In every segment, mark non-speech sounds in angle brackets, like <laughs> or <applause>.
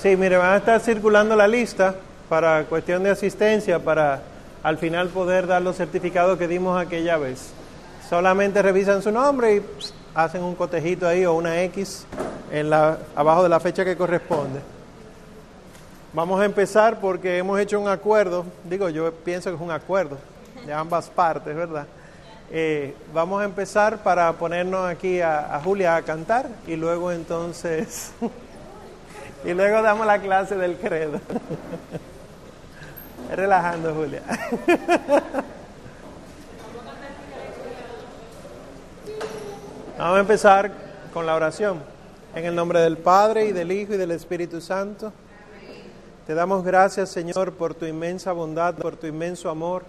Sí, mire, van a estar circulando la lista para cuestión de asistencia, para al final poder dar los certificados que dimos aquella vez. Solamente revisan su nombre y hacen un cotejito ahí o una X en la, abajo de la fecha que corresponde. Vamos a empezar porque hemos hecho un acuerdo, digo, yo pienso que es un acuerdo de ambas partes, ¿verdad? Eh, vamos a empezar para ponernos aquí a, a Julia a cantar y luego entonces, y luego damos la clase del credo. Relajando, Julia. Vamos a empezar con la oración. En el nombre del Padre y del Hijo y del Espíritu Santo. Te damos gracias, Señor, por tu inmensa bondad, por tu inmenso amor,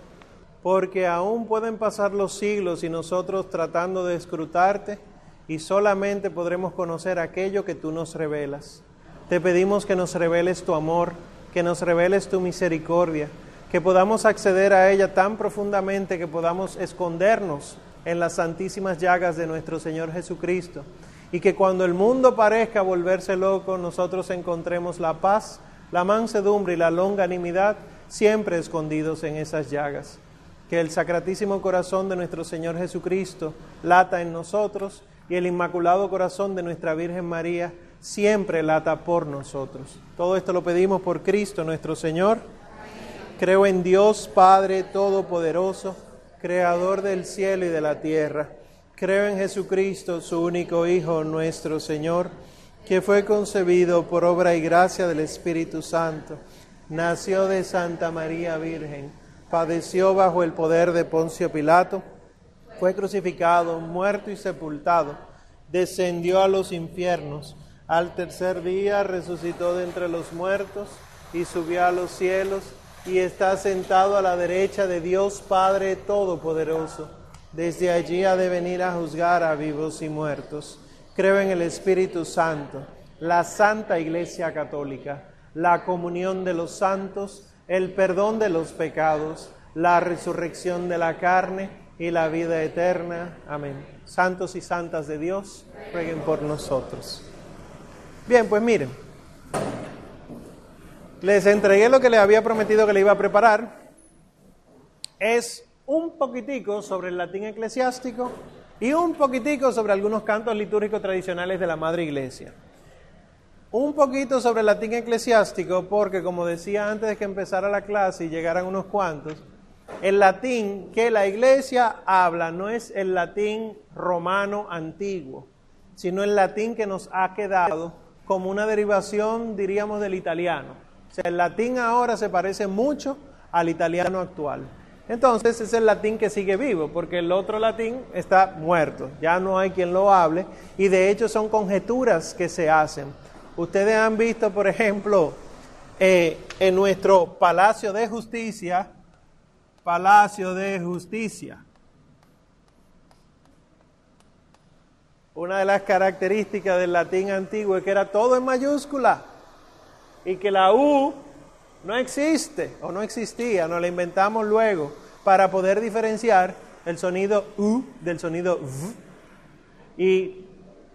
porque aún pueden pasar los siglos y nosotros tratando de escrutarte y solamente podremos conocer aquello que tú nos revelas. Te pedimos que nos reveles tu amor, que nos reveles tu misericordia, que podamos acceder a ella tan profundamente que podamos escondernos en las santísimas llagas de nuestro Señor Jesucristo y que cuando el mundo parezca volverse loco, nosotros encontremos la paz, la mansedumbre y la longanimidad siempre escondidos en esas llagas. Que el sacratísimo corazón de nuestro Señor Jesucristo lata en nosotros y el inmaculado corazón de nuestra Virgen María siempre lata por nosotros. Todo esto lo pedimos por Cristo nuestro Señor. Creo en Dios Padre Todopoderoso, Creador del cielo y de la tierra. Creo en Jesucristo, su único Hijo, nuestro Señor, que fue concebido por obra y gracia del Espíritu Santo. Nació de Santa María Virgen, padeció bajo el poder de Poncio Pilato, fue crucificado, muerto y sepultado, descendió a los infiernos al tercer día resucitó de entre los muertos y subió a los cielos y está sentado a la derecha de Dios Padre Todopoderoso. Desde allí ha de venir a juzgar a vivos y muertos. Creo en el Espíritu Santo, la Santa Iglesia Católica, la comunión de los santos, el perdón de los pecados, la resurrección de la carne y la vida eterna. Amén. Santos y santas de Dios, rueguen por nosotros. Bien, pues miren, les entregué lo que les había prometido que le iba a preparar. Es un poquitico sobre el latín eclesiástico y un poquitico sobre algunos cantos litúrgicos tradicionales de la Madre Iglesia. Un poquito sobre el latín eclesiástico porque, como decía antes de que empezara la clase y llegaran unos cuantos, el latín que la Iglesia habla no es el latín romano antiguo, sino el latín que nos ha quedado como una derivación, diríamos, del italiano. O sea, el latín ahora se parece mucho al italiano actual. Entonces es el latín que sigue vivo, porque el otro latín está muerto, ya no hay quien lo hable, y de hecho son conjeturas que se hacen. Ustedes han visto, por ejemplo, eh, en nuestro Palacio de Justicia, Palacio de Justicia, Una de las características del latín antiguo es que era todo en mayúscula y que la U no existe o no existía, nos la inventamos luego para poder diferenciar el sonido U del sonido V. Y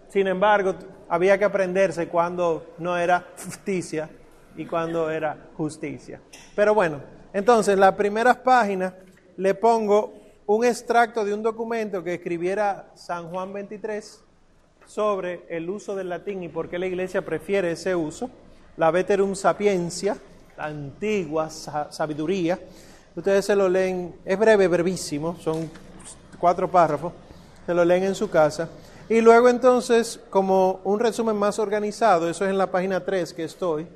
sin embargo, había que aprenderse cuando no era justicia y cuando era justicia. Pero bueno, entonces las primeras páginas le pongo un extracto de un documento que escribiera San Juan 23 sobre el uso del latín y por qué la iglesia prefiere ese uso, la Veterum Sapiencia, la antigua sabiduría. Ustedes se lo leen, es breve, brevísimo, son cuatro párrafos, se lo leen en su casa. Y luego entonces, como un resumen más organizado, eso es en la página 3 que estoy,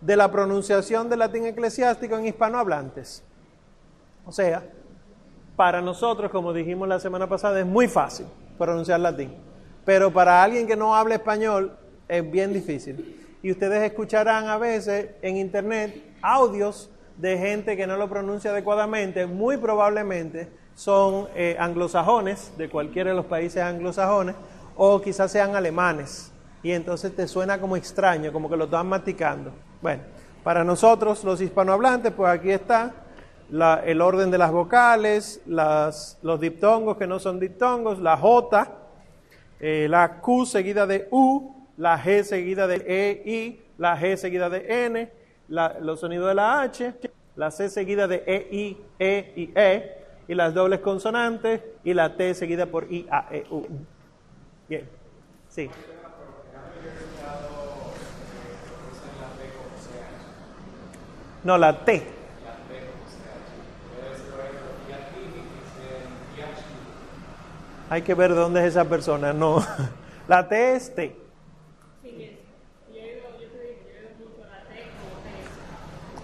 de la pronunciación del latín eclesiástico en hispanohablantes. O sea, para nosotros, como dijimos la semana pasada, es muy fácil pronunciar latín pero para alguien que no habla español es bien difícil. Y ustedes escucharán a veces en internet audios de gente que no lo pronuncia adecuadamente, muy probablemente son eh, anglosajones, de cualquiera de los países anglosajones, o quizás sean alemanes. Y entonces te suena como extraño, como que lo están masticando. Bueno, para nosotros los hispanohablantes, pues aquí está el orden de las vocales, las, los diptongos que no son diptongos, la J, eh, la Q seguida de U, la G seguida de E, I, la G seguida de N, los sonidos de la H, la C seguida de E, I, E y E, y las dobles consonantes, y la T seguida por I, A, E, U. Bien, sí. No, la T. Hay que ver dónde es esa persona. No, <laughs> la T es T.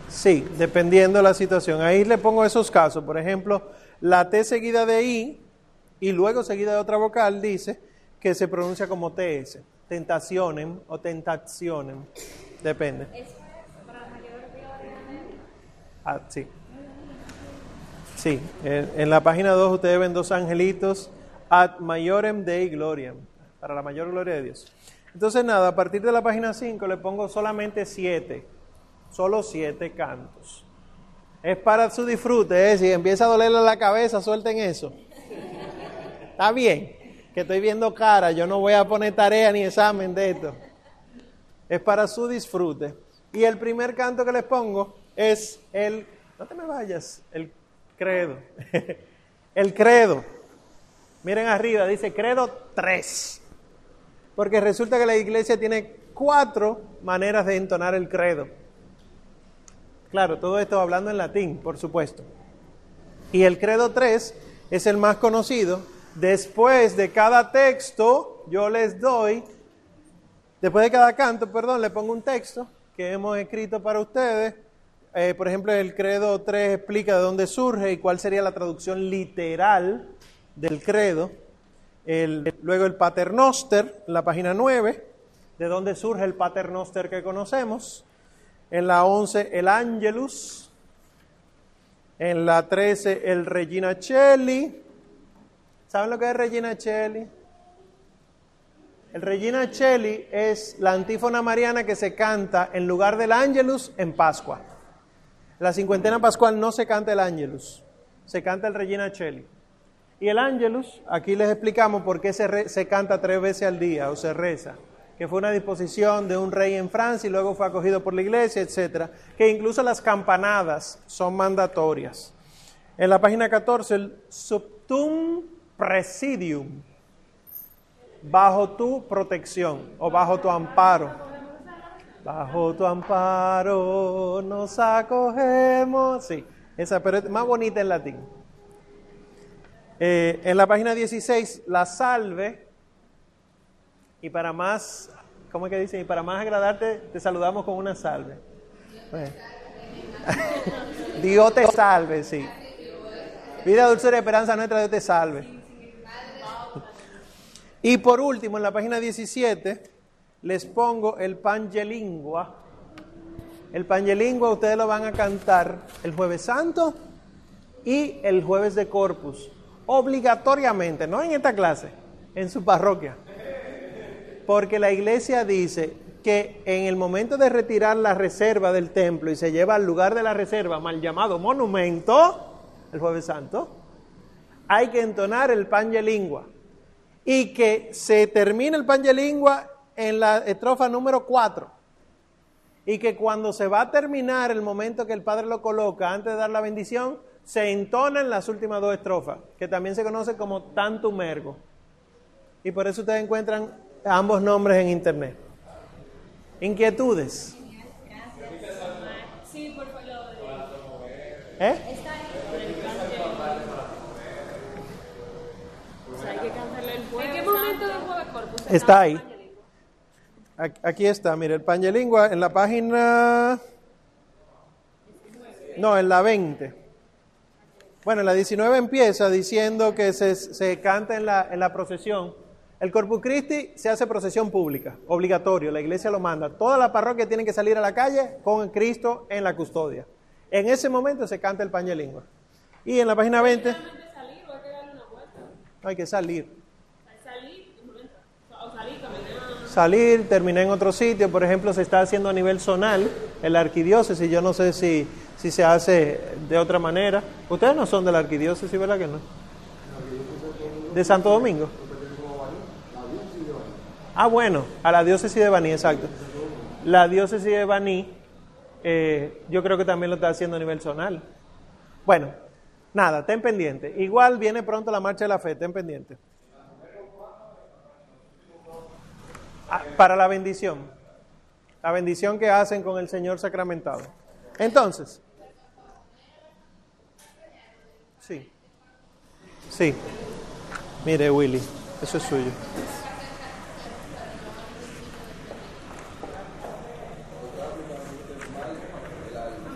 Sí, dependiendo de la situación. Ahí le pongo esos casos. Por ejemplo, la T seguida de I y luego seguida de otra vocal dice que se pronuncia como TS. Tentaciones o tentaciones. Depende. Ah, sí. Sí, en, la página 2 ustedes ven dos angelitos ad maiorem dei gloriam, para la mayor gloria de Dios. Entonces nada, a partir de la página 5 le pongo solamente siete, solo siete cantos. Es para su disfrute, ¿eh? si empieza a dolerle la cabeza, suelten eso. Está bien, que estoy viendo cara, yo no voy a poner tarea ni examen de esto. Es para su disfrute. Y el primer canto que les pongo es el, no te me vayas, el credo. <laughs> el credo. Miren arriba, dice credo 3. Porque resulta que la iglesia tiene cuatro maneras de entonar el credo. Claro, todo esto hablando en latín, por supuesto. Y el credo 3 es el más conocido. Después de cada texto, yo les doy, después de cada canto, perdón, le pongo un texto que hemos escrito para ustedes eh, por ejemplo, el credo 3 explica de dónde surge y cuál sería la traducción literal del credo. luego el paternoster, en la página 9, de dónde surge el paternoster que conocemos. En la 11, el angelus. En la 13, el Regina Celli. ¿Saben lo que es Regina Celli? El Regina Celli es la antífona mariana que se canta en lugar del Angelus en Pascua. La cincuentena pascual no se canta el Angelus, se canta el Regina Cheli. Y el Angelus, aquí les explicamos por qué se, se canta tres veces al día o se reza, que fue una disposición de un rey en Francia y luego fue acogido por la iglesia, etcétera, que incluso las campanadas son mandatorias. En la página 14, el subtum presidium, bajo tu protección o bajo tu amparo. Bajo tu amparo nos acogemos. Sí, esa, pero es más bonita en latín. Eh, en la página 16, la salve. Y para más, ¿cómo es que dice? Y para más agradarte, te saludamos con una salve. <laughs> Dios te salve, sí. Vida, dulzura y esperanza nuestra, Dios te salve. Y por último, en la página 17, les pongo el pangelingua. El pangelingua ustedes lo van a cantar el jueves santo y el jueves de corpus. Obligatoriamente, no en esta clase, en su parroquia. Porque la iglesia dice que en el momento de retirar la reserva del templo y se lleva al lugar de la reserva, mal llamado monumento, el jueves santo, hay que entonar el pangelingua. Y que se termine el pangelingua en la estrofa número 4. Y que cuando se va a terminar el momento que el Padre lo coloca antes de dar la bendición, se entonan las últimas dos estrofas, que también se conoce como tantum ergo. Y por eso ustedes encuentran ambos nombres en internet. Inquietudes. ¿Eh? Está ahí. Aquí está, mire, el pañelingua en la página... No, en la 20. Bueno, en la 19 empieza diciendo que se, canta en la, en la procesión. El Corpus Christi se hace procesión pública, obligatorio, la iglesia lo manda. Toda la parroquia tiene que salir a la calle con Cristo en la custodia. En ese momento se canta el pañelingua. Y en la página 20... Hay que salir salir, terminé en otro sitio, por ejemplo, se está haciendo a nivel zonal, en la arquidiócesis, yo no sé si, si se hace de otra manera. Ustedes no son de la arquidiócesis, ¿verdad que no? ¿De Santo Domingo? Ah, bueno, a la diócesis de Baní, exacto. La diócesis de Baní, eh, yo creo que también lo está haciendo a nivel zonal. Bueno, nada, ten pendiente. Igual viene pronto la marcha de la fe, ten pendiente. Ah, para la bendición. La bendición que hacen con el Señor sacramentado. Entonces, sí, sí. Mire, Willy, eso es suyo.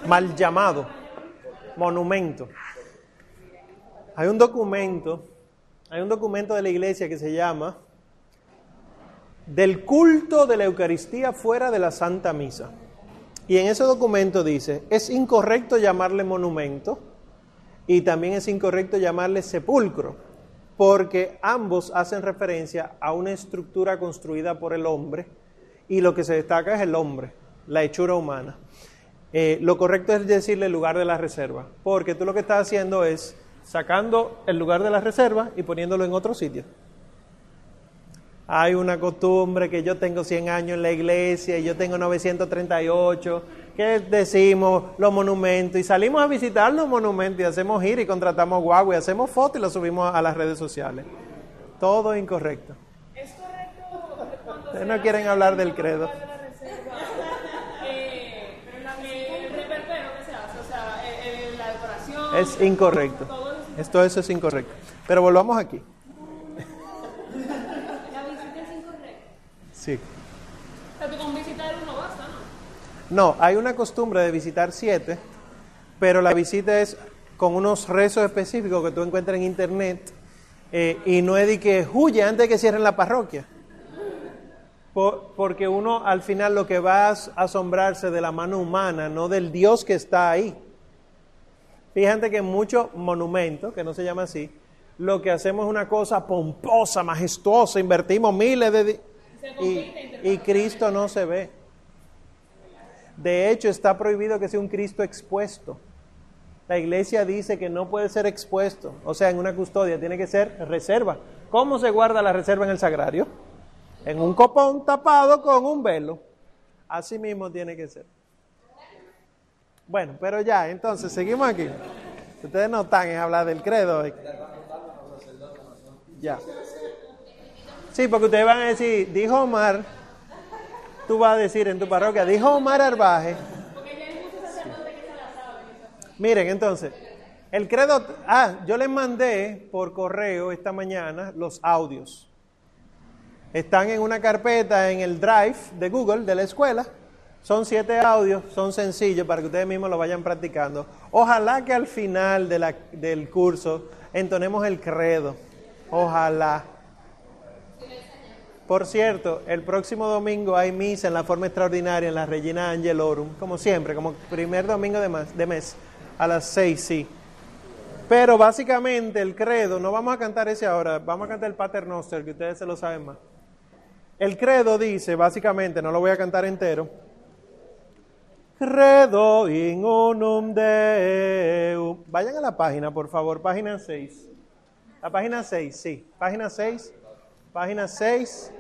Mal llamado, monumento. Hay un documento, hay un documento de la iglesia que se llama del culto de la Eucaristía fuera de la Santa Misa. Y en ese documento dice, es incorrecto llamarle monumento y también es incorrecto llamarle sepulcro, porque ambos hacen referencia a una estructura construida por el hombre y lo que se destaca es el hombre, la hechura humana. Eh, lo correcto es decirle lugar de la reserva, porque tú lo que estás haciendo es sacando el lugar de la reserva y poniéndolo en otro sitio. Hay una costumbre que yo tengo 100 años en la iglesia y yo tengo 938, que decimos los monumentos y salimos a visitar los monumentos y hacemos ir y contratamos guagua y hacemos fotos y lo subimos a las redes sociales. Todo incorrecto. ¿Es correcto Ustedes no quieren hablar del credo. Es incorrecto. Esto eso es incorrecto. Pero volvamos aquí. <laughs> Sí. con visitar uno basta, ¿no? Hay una costumbre de visitar siete, pero la visita es con unos rezos específicos que tú encuentras en internet eh, y no es de que huye antes de que cierren la parroquia. porque uno al final lo que va a asombrarse de la mano humana, no del Dios que está ahí. Fíjate que en muchos monumentos, que no se llama así, lo que hacemos es una cosa pomposa, majestuosa, invertimos miles de y, Cristo no se ve. De hecho, está prohibido que sea un Cristo expuesto. La iglesia dice que no puede ser expuesto, o sea, en una custodia, tiene que ser reserva. ¿Cómo se guarda la reserva en el sagrario? En un copón tapado con un velo. Así mismo tiene que ser. Bueno, pero ya, entonces, seguimos aquí. Ustedes no están en hablar del credo. Ya. Sí, porque ustedes van a decir, dijo Omar, tú vas a decir en tu parroquia, dijo Omar Arbaje. Miren, entonces, el credo, ah, yo les mandé por correo esta mañana los audios. Están en una carpeta en el drive de Google de la escuela. Son siete audios, son sencillos para que ustedes mismos lo vayan practicando. Ojalá que al final del curso entonemos el credo. Ojalá. Por cierto, el próximo domingo hay misa en la forma extraordinaria en la Regina Angelorum, como siempre, como primer domingo de mes, a las seis, sí. Pero básicamente el credo, no vamos a cantar ese ahora, vamos a cantar el Pater Noster, que ustedes se lo saben más. El credo dice, básicamente, no lo voy a cantar entero, Credo in unum Deum. Vayan a la página, por favor, página 6. La página 6, sí. Página 6. Página 6.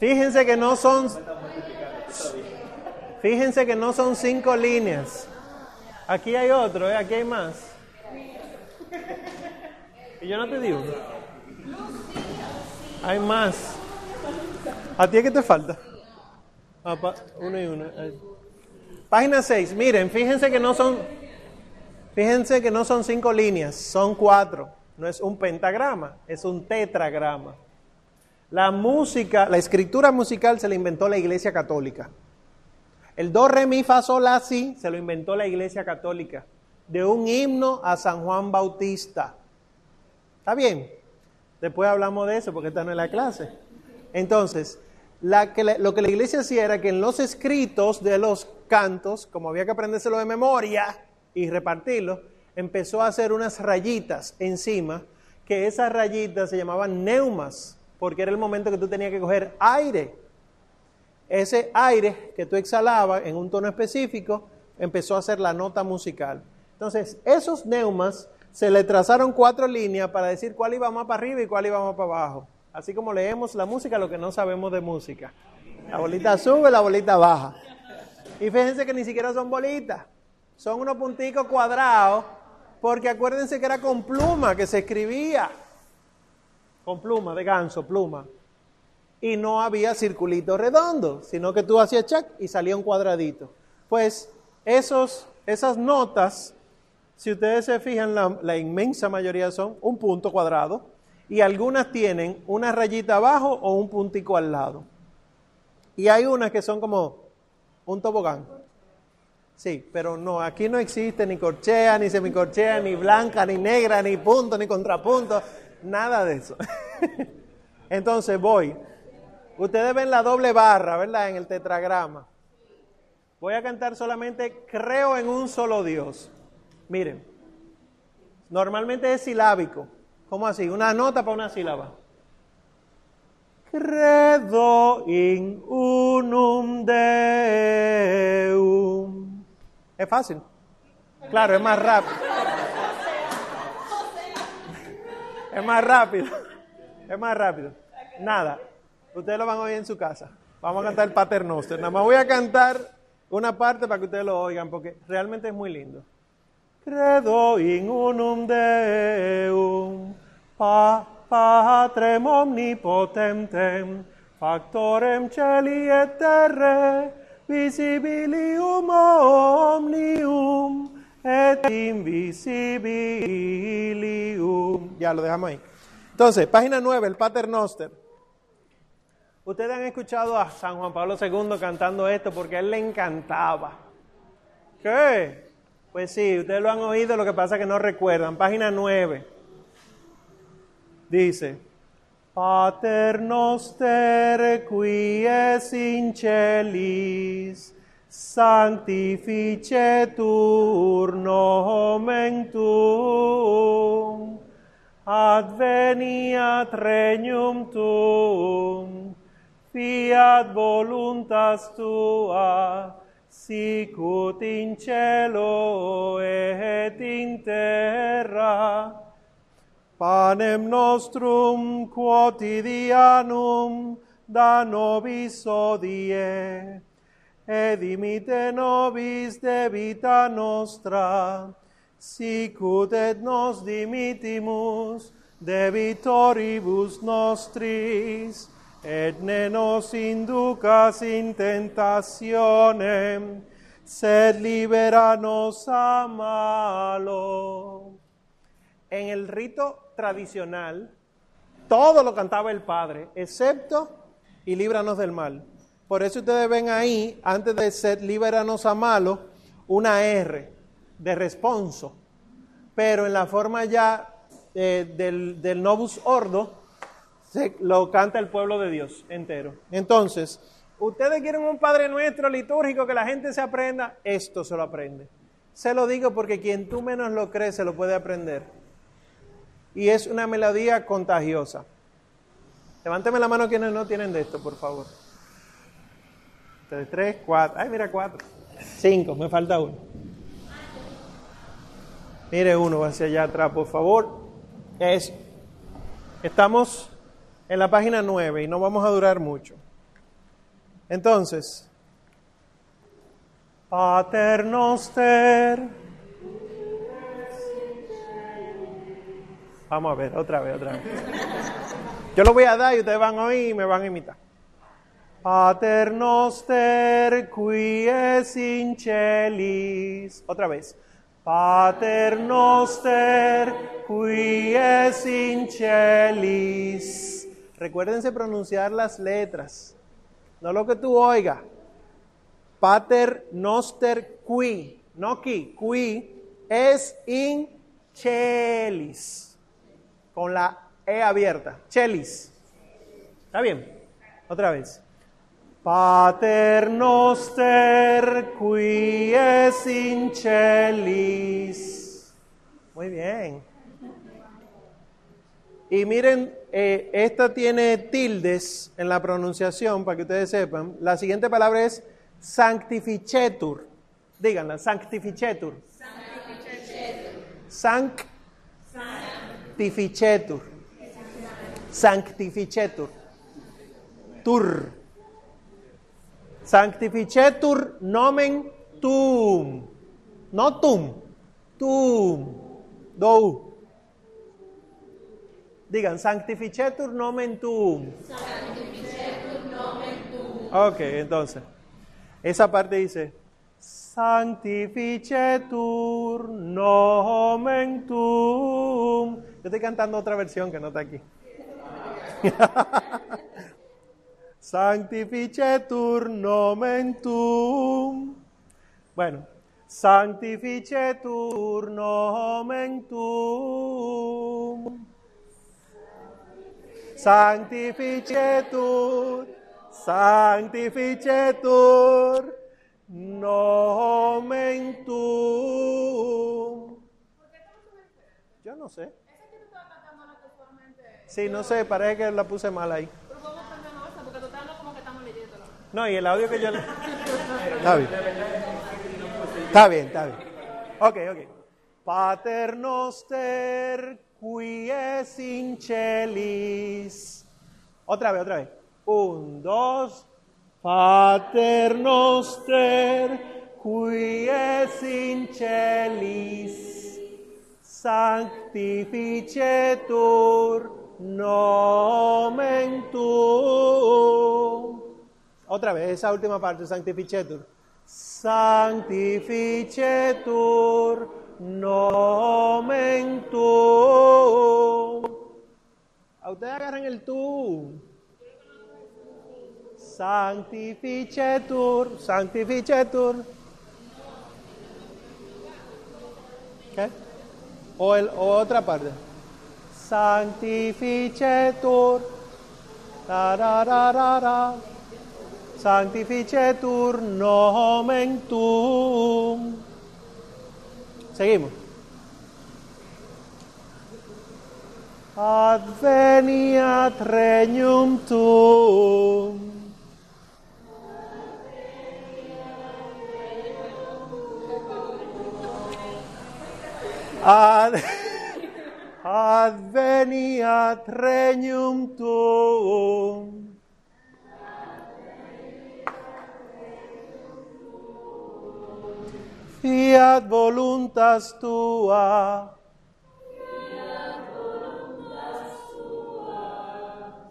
Fíjense que no son. Fíjense que no son cinco líneas. Aquí hay otro, ¿eh? aquí hay más. Y yo no te digo. Hay más. ¿A ti qué te falta? Ah, uno y uno. Página 6. Miren, fíjense que no son. Fíjense que no son cinco líneas, son cuatro. No es un pentagrama, es un tetragrama. La música, la escritura musical se la inventó la Iglesia Católica. El do, re, mi, fa, sol, la, si se lo inventó la Iglesia Católica. De un himno a San Juan Bautista. ¿Está bien? Después hablamos de eso porque está en la clase. Entonces, lo que la iglesia hacía era que en los escritos de los cantos, como había que aprendérselo de memoria y repartirlo, empezó a hacer unas rayitas encima, que esas rayitas se llamaban neumas porque era el momento que tú tenías que coger aire. Ese aire que tú exhalabas en un tono específico empezó a ser la nota musical. Entonces, esos neumas se le trazaron cuatro líneas para decir cuál iba más para arriba y cuál iba más para abajo. Así como leemos la música, lo que no sabemos de música. La bolita sube, la bolita baja. Y fíjense que ni siquiera son bolitas. Son unos punticos cuadrados, porque acuérdense que era con pluma que se escribía. Con pluma, de ganso, pluma. Y no había circulito redondo, sino que tú hacías check y salía un cuadradito. Pues esos, esas notas, si ustedes se fijan, la, la inmensa mayoría son un punto cuadrado y algunas tienen una rayita abajo o un puntico al lado. Y hay unas que son como un tobogán. Sí, pero no, aquí no existe ni corchea, ni semicorchea, ni blanca, ni negra, ni punto, ni contrapunto, nada de eso. <laughs> Entonces voy. Ustedes ven la doble barra, ¿verdad? En el tetragrama. Voy a cantar solamente creo en un solo Dios. Miren, normalmente es silábico. ¿Cómo así? Una nota para una sílaba. Credo in unum Deum. Es fácil. Claro, es más rápido. Es más rápido. Es más rápido. Nada. Ustedes lo van a oír en su casa. Vamos a cantar el Pater Noster. Nada más voy a cantar una parte para que ustedes lo oigan porque realmente es muy lindo. Credo in unum Deum. Pa Patrem omnipotentem, factorem celi et terre, visibilium omnium et invisibilium. Ya lo dejamos ahí. Entonces, página 9, el Pater Noster. Ustedes han escuchado a San Juan Pablo II cantando esto porque a él le encantaba. ¿Qué? Pues sí, ustedes lo han oído, lo que pasa es que no recuerdan. Página 9. Dice, Pater noster qui es in celis, sanctificetur nomen tuum, adveniat regnum tuum, fiat voluntas tua, sicut in cielo et in terra, panem nostrum quotidianum da nobis odie, et dimite nobis debita nostra, sicut et nos dimitimus debitoribus nostris, et ne nos inducas in tentationem, sed libera nos a malo. En el rito tradicional, todo lo cantaba el Padre, excepto y líbranos del mal. Por eso ustedes ven ahí, antes de ser líbranos a malo, una R de responso. Pero en la forma ya eh, del, del Novus Ordo, se, lo canta el pueblo de Dios entero. Entonces, ustedes quieren un Padre Nuestro litúrgico que la gente se aprenda, esto se lo aprende. Se lo digo porque quien tú menos lo crees se lo puede aprender y es una melodía contagiosa. Levánteme la mano quienes no tienen de esto, por favor. Tres, cuatro. Ay, mira, cuatro. Cinco, me falta uno. Mire uno hacia allá atrás, por favor. Es, estamos en la página nueve y no vamos a durar mucho. Entonces, Pater Noster Vamos a ver, otra vez, otra vez. Yo lo voy a dar y ustedes van a oír y me van a imitar. Pater noster qui es in celis. Otra vez. Pater noster qui es in celis. Recuérdense pronunciar las letras, no lo que tú oigas. Pater noster qui, no qui, qui es in celis con la E abierta. Chelis. ¿Está bien? Otra vez. Pater noster qui es in celis. Muy bien. Y miren, eh, esta tiene tildes en la pronunciación para que ustedes sepan. La siguiente palabra es sanctificetur. Díganla, sanctificetur. Sanctificetur. Sanctificetur. Sanctificetur. Tur. Sanctificetur nomen tum. No tum. Tum. Dou. Digan, sanctificetur nomen tuum. Sanctificetur nomen tuum. Ok, entonces, esa parte dice, sanctificetur nomen tuum. Yo estoy cantando otra versión que no está aquí. <laughs> sanctificetur nomen tuum. Bueno, sanctificetur nomen tuum. Sanctificetur, sanctificetur, nomen tuum. Yo no sé. Sí, no sé, parece que la puse mal ahí. No, y el audio que yo le... Está bien. Está bien, está bien. Ok, ok. Pater noster qui es in. Otra vez, otra vez. Un, dos. Pater noster qui es in celis. Sanctificetur nomen. Otra vez, esa última parte, sanctificetur. Sanctificetur nomen tuum. A ustedes agarran el tú. Sanctificetur, sanctificetur. ¿Qué? O, el, o otra parte. Sanctificetur. Tarararara. Sanctificetur nomen tuum. Seguimos. Adveniat regnum tuum. Ad, <laughs> adveniat regnum tuum. Fiat voluntas tua.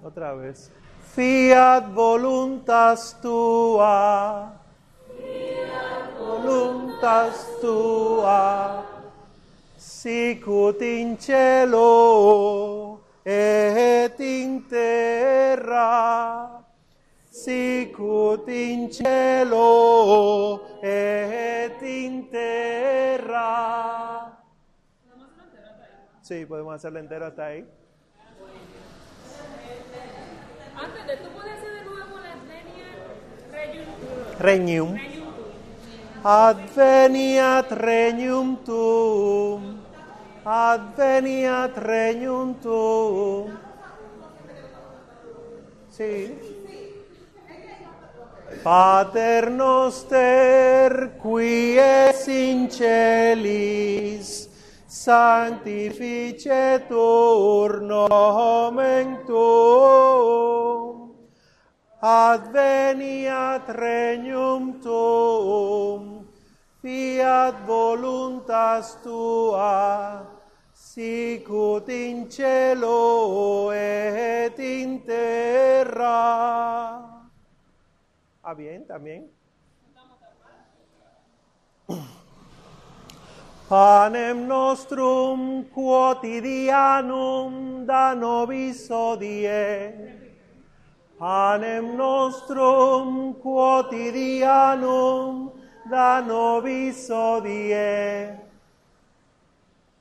Otra vez. Fiat voluntas tua. Fiat voluntas tua. Sicut in cielo et in terra. Sicut in cielo et in terra. Sí, podemos hacerlo entero hasta ahí. Antes de tú puedes hacer de nuevo la Adveniat Regnum. Adveniat regnum tuum. Adveniat regnum tuum. Sí. Pater noster qui es in celis, sanctificetur nomen tuum. Adveniat regnum tuum, fiat voluntas tua, sicut in cielo et in terra. Ah, bien, también. Panem nostrum quotidianum da nobis odie. Panem nostrum quotidianum da nobis odie.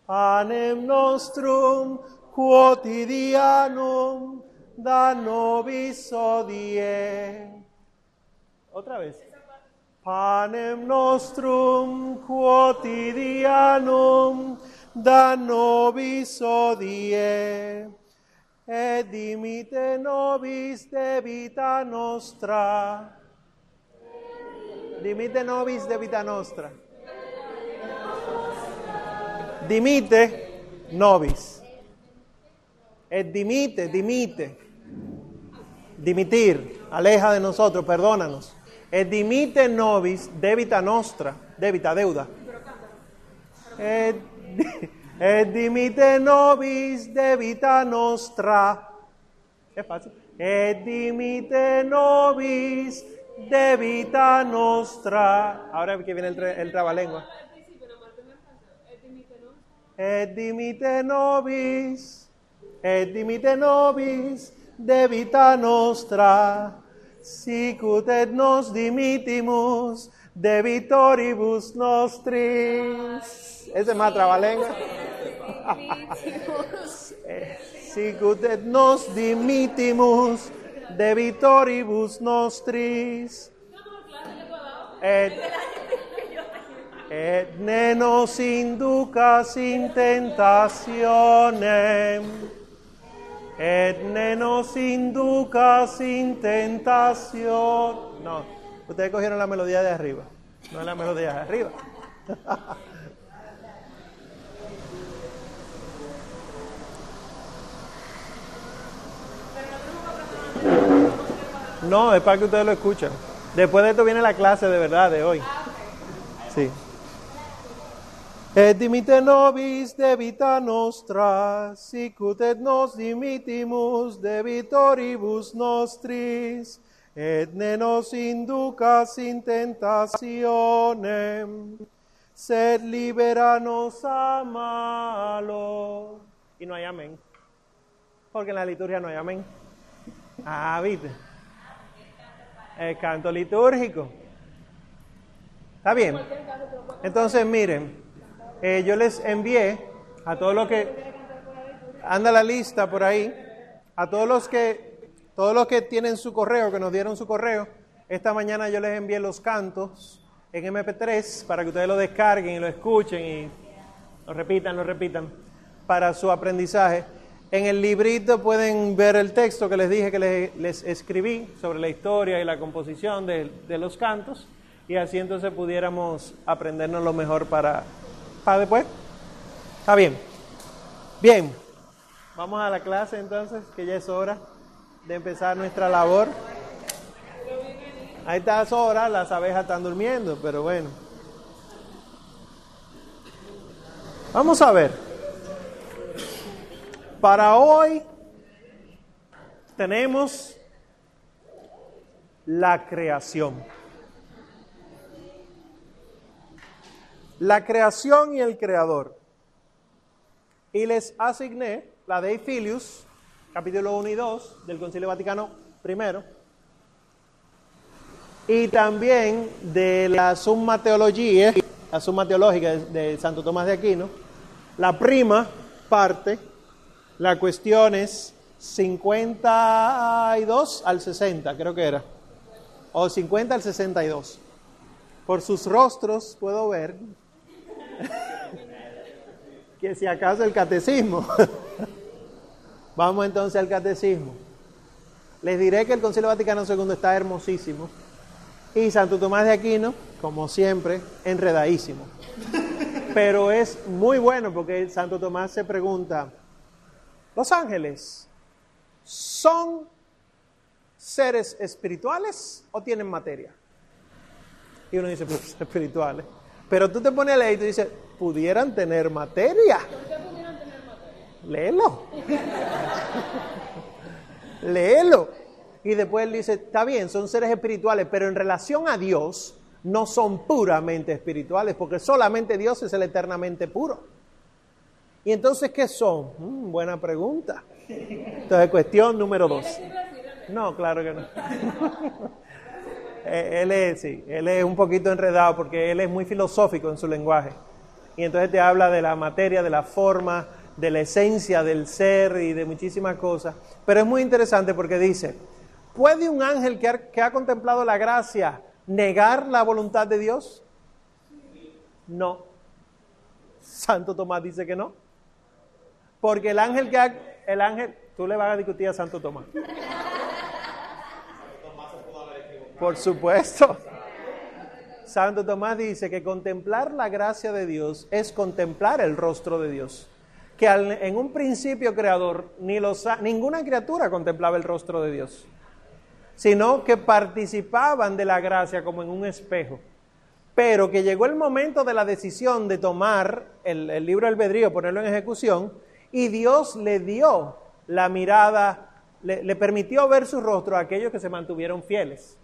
Panem nostrum quotidianum da nobis odie. Otra vez. Panem nostrum quotidianum da nobis odie. Et dimite nobis debita nostra. Dimite nobis debita nostra. Dimite nobis. Es dimite, dimite. Dimitir, aleja de nosotros, perdónanos. Es dimite nobis debita nostra, debita deuda. Et, <laughs> et dimite nobis debita nostra. Es fácil. Et dimite nobis debita nostra. Ahora que viene el, el trabalengua. Et dimite nobis, et dimite nobis debita nostra, sicut et nos dimitimus debitoribus nostris. Ese es más trabalengua. <laughs> Eh, Sicut et nos dimitimus debitoribus nostris. Et, et ne nos inducas in tentationem. Et ne nos inducas in tentación. No, ustedes cogieron la melodía de arriba, no es la melodía de arriba. <laughs> No, es para que ustedes lo escuchen. Después de esto viene la clase de verdad de hoy. Sí. Et dimite nobis debita nostra, sicut et nos dimitimus debitoribus nostris, et ne nos inducas in tentationem, sed liberanos a malo. Y no hay amén, porque en la liturgia no hay amén. Ah, viste. El canto litúrgico. ¿Está bien? Entonces, miren, eh, yo les envié a todos los que anda la lista por ahí, a todos los que todos los que tienen su correo, que nos dieron su correo, esta mañana yo les envié los cantos en MP3 para que ustedes lo descarguen y lo escuchen y lo repitan, lo repitan para su aprendizaje. En el librito pueden ver el texto que les dije que les, escribí sobre la historia y la composición de, de los cantos y así entonces pudiéramos aprendernos lo mejor para, para después. ¿Está bien? Bien, vamos a la clase entonces, que ya es hora de empezar nuestra labor. A estas horas las abejas están durmiendo, pero bueno. Vamos a ver. Para hoy tenemos la creación. La creación y el creador. Y les asigné la Dei Filius, capítulo 1 y 2 del Concilio Vaticano I, y también de la Summa Teología, la Summa Teológica de, de Santo Tomás de Aquino, la prima parte, la cuestión es 52 al 60, creo que era, o 50 al 62. Por sus rostros puedo ver que si acaso el catecismo. <laughs> Vamos entonces al catecismo. Les diré que el Concilio Vaticano II está hermosísimo y Santo Tomás de Aquino, como siempre, enredadísimo. Pero es muy bueno porque Santo Tomás se pregunta, ¿los ángeles son seres espirituales o tienen materia? Y uno dice, pues espirituales. Pero tú te pones a leer y tú dices, pudieran tener materia. Léelo. <laughs> Léelo. Y después él dice, está bien, son seres espirituales, pero en relación a Dios no son puramente espirituales, porque solamente Dios es el eternamente puro. ¿Y entonces qué son? Mm, buena pregunta. Entonces, cuestión número dos. No, claro que no. <laughs> Eh, él es, sí, él es un poquito enredado porque él es muy filosófico en su lenguaje. Y entonces te habla de la materia, de la forma, de la esencia del ser y de muchísimas cosas. Pero es muy interesante porque dice, ¿puede un ángel que ha, contemplado la gracia negar la voluntad de Dios? No. Santo Tomás dice que no. Porque el ángel que ha, el ángel, tú le vas a discutir a Santo Tomás. Por supuesto. Santo Tomás dice que contemplar la gracia de Dios es contemplar el rostro de Dios. que en un principio creador ni los, ninguna criatura contemplaba el rostro de Dios, sino que participaban de la gracia como en un espejo. Pero que llegó el momento de la decisión de tomar el, el libro albedrío, ponerlo en ejecución, y Dios le dio la mirada, le permitió ver su rostro a aquellos que se mantuvieron fieles.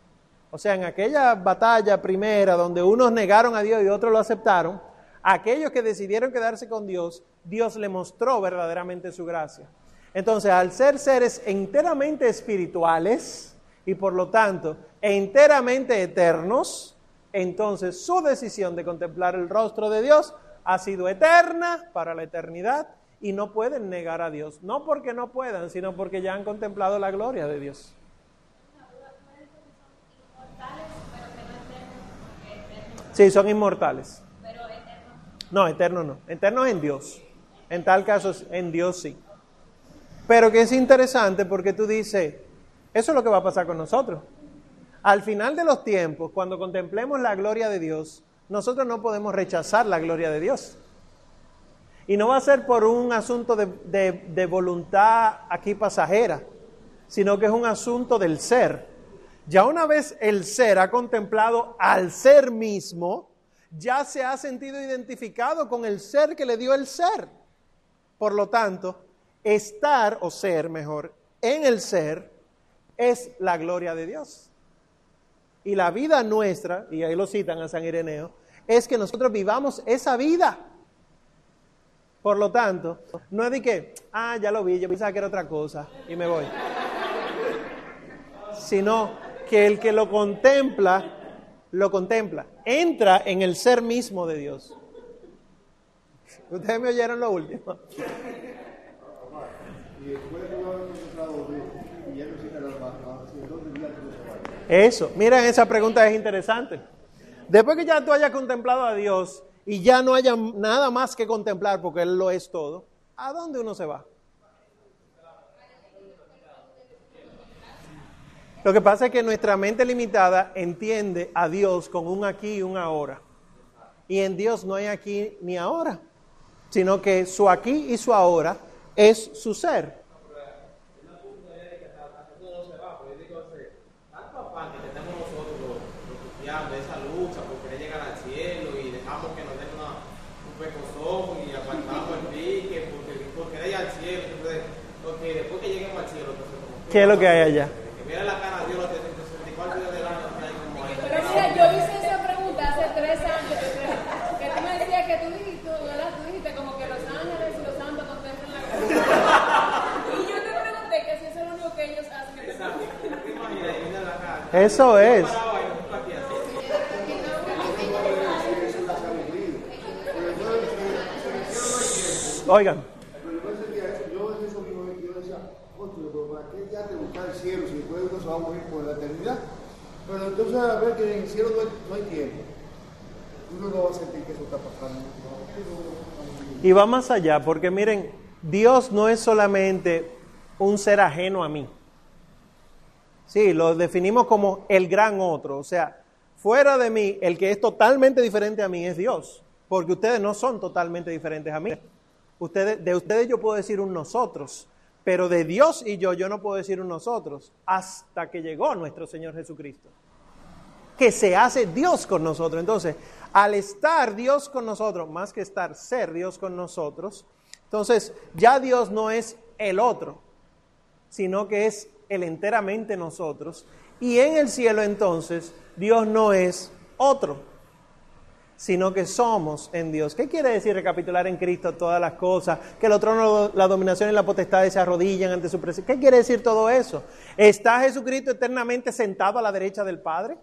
O sea, en aquella batalla primera donde unos negaron a Dios y otros lo aceptaron, aquellos que decidieron quedarse con Dios, Dios le mostró verdaderamente su gracia. Entonces, al ser seres enteramente espirituales y por lo tanto enteramente eternos, entonces su decisión de contemplar el rostro de Dios ha sido eterna para la eternidad y no pueden negar a Dios. No porque no puedan, sino porque ya han contemplado la gloria de Dios. Sí, son inmortales. No, eterno no. Eterno en Dios. En tal caso, en Dios sí. Pero que es interesante porque tú dices, eso es lo que va a pasar con nosotros. Al final de los tiempos, cuando contemplemos la gloria de Dios, nosotros no podemos rechazar la gloria de Dios. Y no va a ser por un asunto de- de voluntad aquí pasajera, sino que es un asunto del ser. Ya una vez el ser ha contemplado al ser mismo, ya se ha sentido identificado con el ser que le dio el ser. Por lo tanto, estar o ser mejor en el ser es la gloria de Dios. Y la vida nuestra, y ahí lo citan a San Ireneo, es que nosotros vivamos esa vida. Por lo tanto, no es de que, ah, ya lo vi, yo pensaba que era otra cosa y me voy. <laughs> Sino que el que lo contempla, lo contempla, entra en el ser mismo de Dios. Ustedes me oyeron lo último. Eso, miren, esa pregunta es interesante. Después que ya tú hayas contemplado a Dios y ya no haya nada más que contemplar porque Él lo es todo, ¿a dónde uno se va? Lo que pasa es que nuestra mente limitada entiende a Dios con un aquí y un ahora. Y en Dios no hay aquí ni ahora, sino que su aquí y su ahora es su ser. tanto afán que tenemos nosotros los, te buscar el cielo si después uno se va a morir por la eternidad? Pero entonces a ver que en el cielo no hay, no hay tiempo. Uno no va a sentir que eso está pasando. y va más allá, porque miren, Dios no es solamente un ser ajeno a mí. Sí, lo definimos como el gran otro, o sea, fuera de mí, el que es totalmente diferente a mí es Dios, porque ustedes no son totalmente diferentes a mí. Ustedes, de ustedes yo puedo decir un nosotros, pero de Dios y yo yo no puedo decir un nosotros hasta que llegó nuestro Señor Jesucristo. que se hace Dios con nosotros. Entonces, al estar Dios con nosotros, más que estar, ser Dios con nosotros, entonces ya Dios no es el otro, sino que es el enteramente nosotros. Y en el cielo entonces, Dios no es otro, sino que somos en Dios. ¿Qué quiere decir recapitular en Cristo todas las cosas? Que el trono, la dominación y la potestad se arrodillan ante su presencia. ¿Qué quiere decir todo eso? ¿Está Jesucristo eternamente sentado a la derecha del Padre?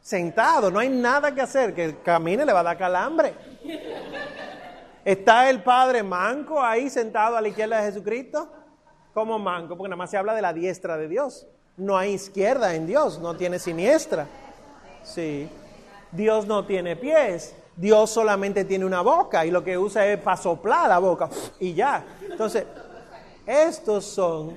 Sentado, no hay nada que hacer, que camine le va a dar calambre. ¿Está el Padre manco ahí sentado a la izquierda de Jesucristo? ¿Cómo manco? Porque nada más se habla de la diestra de Dios. No hay izquierda en Dios, no tiene siniestra. Sí. Dios no tiene pies. Dios solamente tiene una boca y lo que usa es para soplar la boca y ya. Entonces, estos son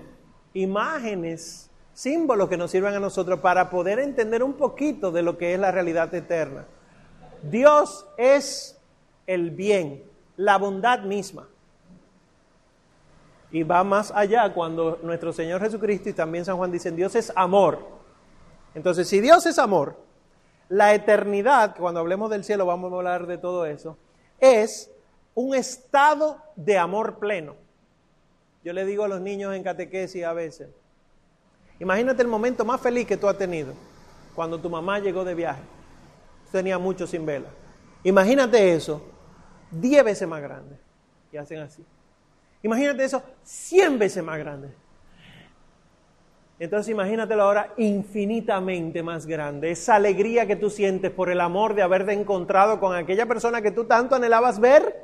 imágenes, símbolos que nos sirven a nosotros para poder entender un poquito de lo que es la realidad eterna. Dios es el bien, la bondad misma. Y va más allá cuando nuestro Señor Jesucristo y también San Juan dicen, Dios es amor. Entonces, si Dios es amor, la eternidad, que cuando hablemos del cielo vamos a hablar de todo eso, es un estado de amor pleno. Yo le digo a los niños en catequesis a veces, imagínate el momento más feliz que tú has tenido, cuando tu mamá llegó de viaje, tenía mucho sin vela. Imagínate eso, diez veces más grande. Y hacen así. Imagínate eso, cien veces más grande. Entonces imagínatelo ahora infinitamente más grande. Esa alegría que tú sientes por el amor de haberte encontrado con aquella persona que tú tanto anhelabas ver,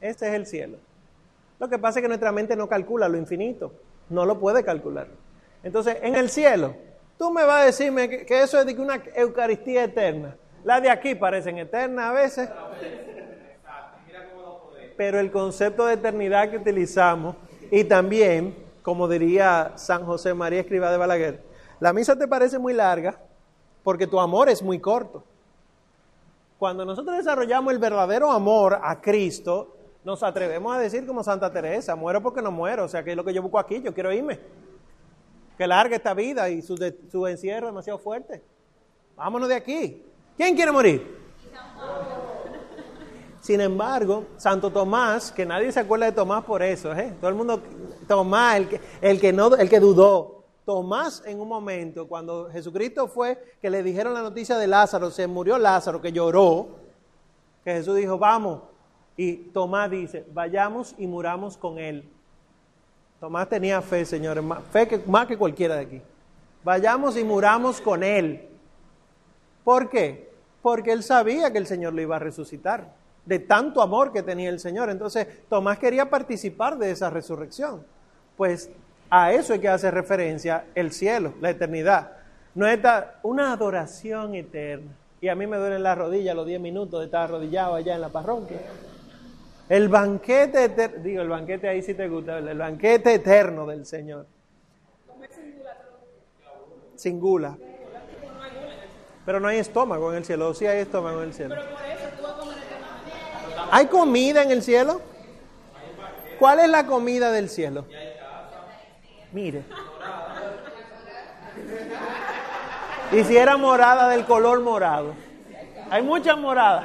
ese es el cielo. Lo que pasa es que nuestra mente no calcula lo infinito, no lo puede calcular. Entonces, en el cielo, tú me vas a decirme que, eso es de una Eucaristía eterna. Las de aquí parecen eternas a veces. Pero el concepto de eternidad que utilizamos y también como diría San José María Escriba de Balaguer, la misa te parece muy larga porque tu amor es muy corto. Cuando nosotros desarrollamos el verdadero amor a Cristo, nos atrevemos a decir como Santa Teresa, muero porque no muero, o sea, que es lo que yo busco aquí, yo quiero irme. Que larga esta vida y su, su encierro demasiado fuerte. Vámonos de aquí. ¿Quién quiere morir? Sin embargo, Santo Tomás, que nadie se acuerda de Tomás por eso, ¿eh? todo el mundo, Tomás, el que, el que, no, el que dudó, Tomás en un momento, cuando Jesucristo fue, que le dijeron la noticia de Lázaro, se murió Lázaro, que lloró, que Jesús dijo, vamos, y Tomás dice, vayamos y muramos con él. Tomás tenía fe, señores, fe que, más que cualquiera de aquí. Vayamos y muramos con él. ¿Por qué? Porque él sabía que el Señor lo iba a resucitar de tanto amor que tenía el Señor. Entonces, Tomás quería participar de esa resurrección. Pues a eso hay que hacer referencia el cielo, la eternidad. No es una adoración eterna. Y a mí me duelen las rodillas los 10 minutos de estar arrodillado allá en la parroquia. El banquete eterno, digo, el banquete ahí sí te gusta, el banquete eterno del Señor. Sin gula. Pero no hay estómago en el cielo, sí hay estómago en el cielo. ¿Hay comida en el cielo? ¿Cuál es la comida del cielo? Mire. Y si era morada del color morado. Hay muchas moradas.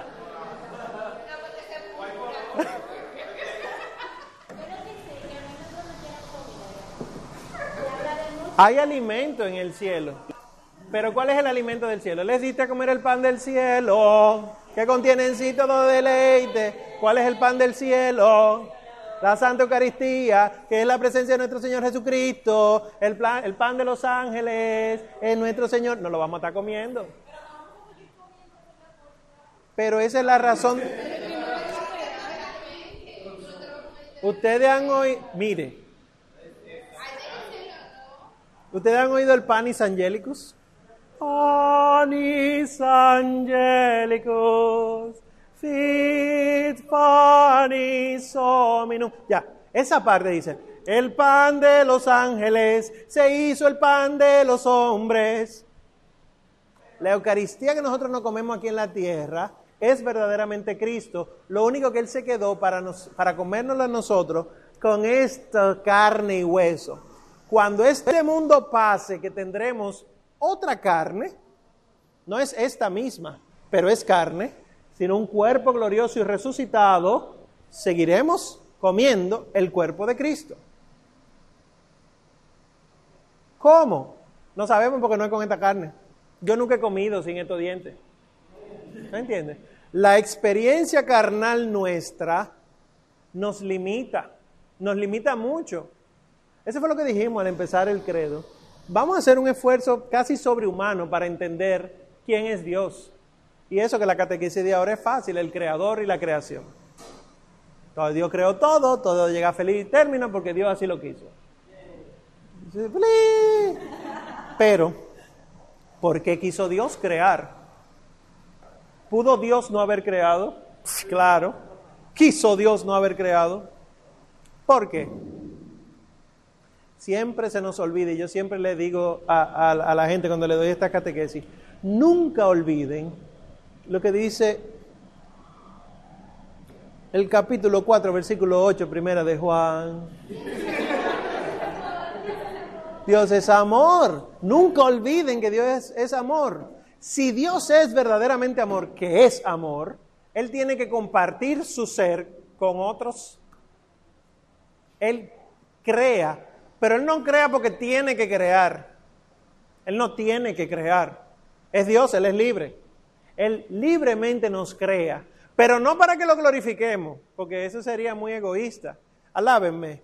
Hay alimento en el cielo. Pero ¿cuál es el alimento del cielo? Les diste comer el pan del cielo que contiene en sí todo deleite. ¿Cuál es el pan del cielo? La Santa Eucaristía, que es la presencia de nuestro Señor Jesucristo, el, el pan de los ángeles, es nuestro Señor. No lo vamos a estar comiendo. Pero esa es la razón. Ustedes han oído, mire, ustedes han oído el panis angelicus. Panis angelicus, fit panis hominum. Ya, esa parte dice, el pan de los ángeles se hizo el pan de los hombres. La Eucaristía que nosotros no comemos aquí en la tierra es verdaderamente Cristo. Lo único que Él se quedó para, nos, para comérnoslo a nosotros con esta carne y hueso. Cuando este mundo pase, que tendremos otra carne, no es esta misma, pero es carne, sino un cuerpo glorioso y resucitado, seguiremos comiendo el cuerpo de Cristo. ¿Cómo? No sabemos porque no es con esta carne. Yo nunca he comido sin estos dientes. ¿Me entiendes? La experiencia carnal nuestra nos limita, nos limita mucho. Eso fue lo que dijimos al empezar el credo vamos a hacer un esfuerzo casi sobrehumano para entender quién es Dios. Y eso que la catequesis de ahora es fácil, el creador y la creación. Todo Dios creó todo, todo llega a feliz término porque Dios así lo quiso. Pero, ¿por qué quiso Dios crear? ¿Pudo Dios no haber creado? Claro. ¿Quiso Dios no haber creado? ¿Por qué? Siempre se nos olvida, y yo siempre le digo a, la gente cuando le doy esta catequesis, nunca olviden lo que dice el capítulo 4, versículo 8, primera de Juan. Dios es amor. Nunca olviden que Dios es, es amor. Si Dios es verdaderamente amor, que es amor, Él tiene que compartir su ser con otros. Él crea, pero Él no crea porque tiene que crear. Él no tiene que crear. Es Dios, Él es libre. Él libremente nos crea, pero no para que lo glorifiquemos, porque eso sería muy egoísta. Alábenme.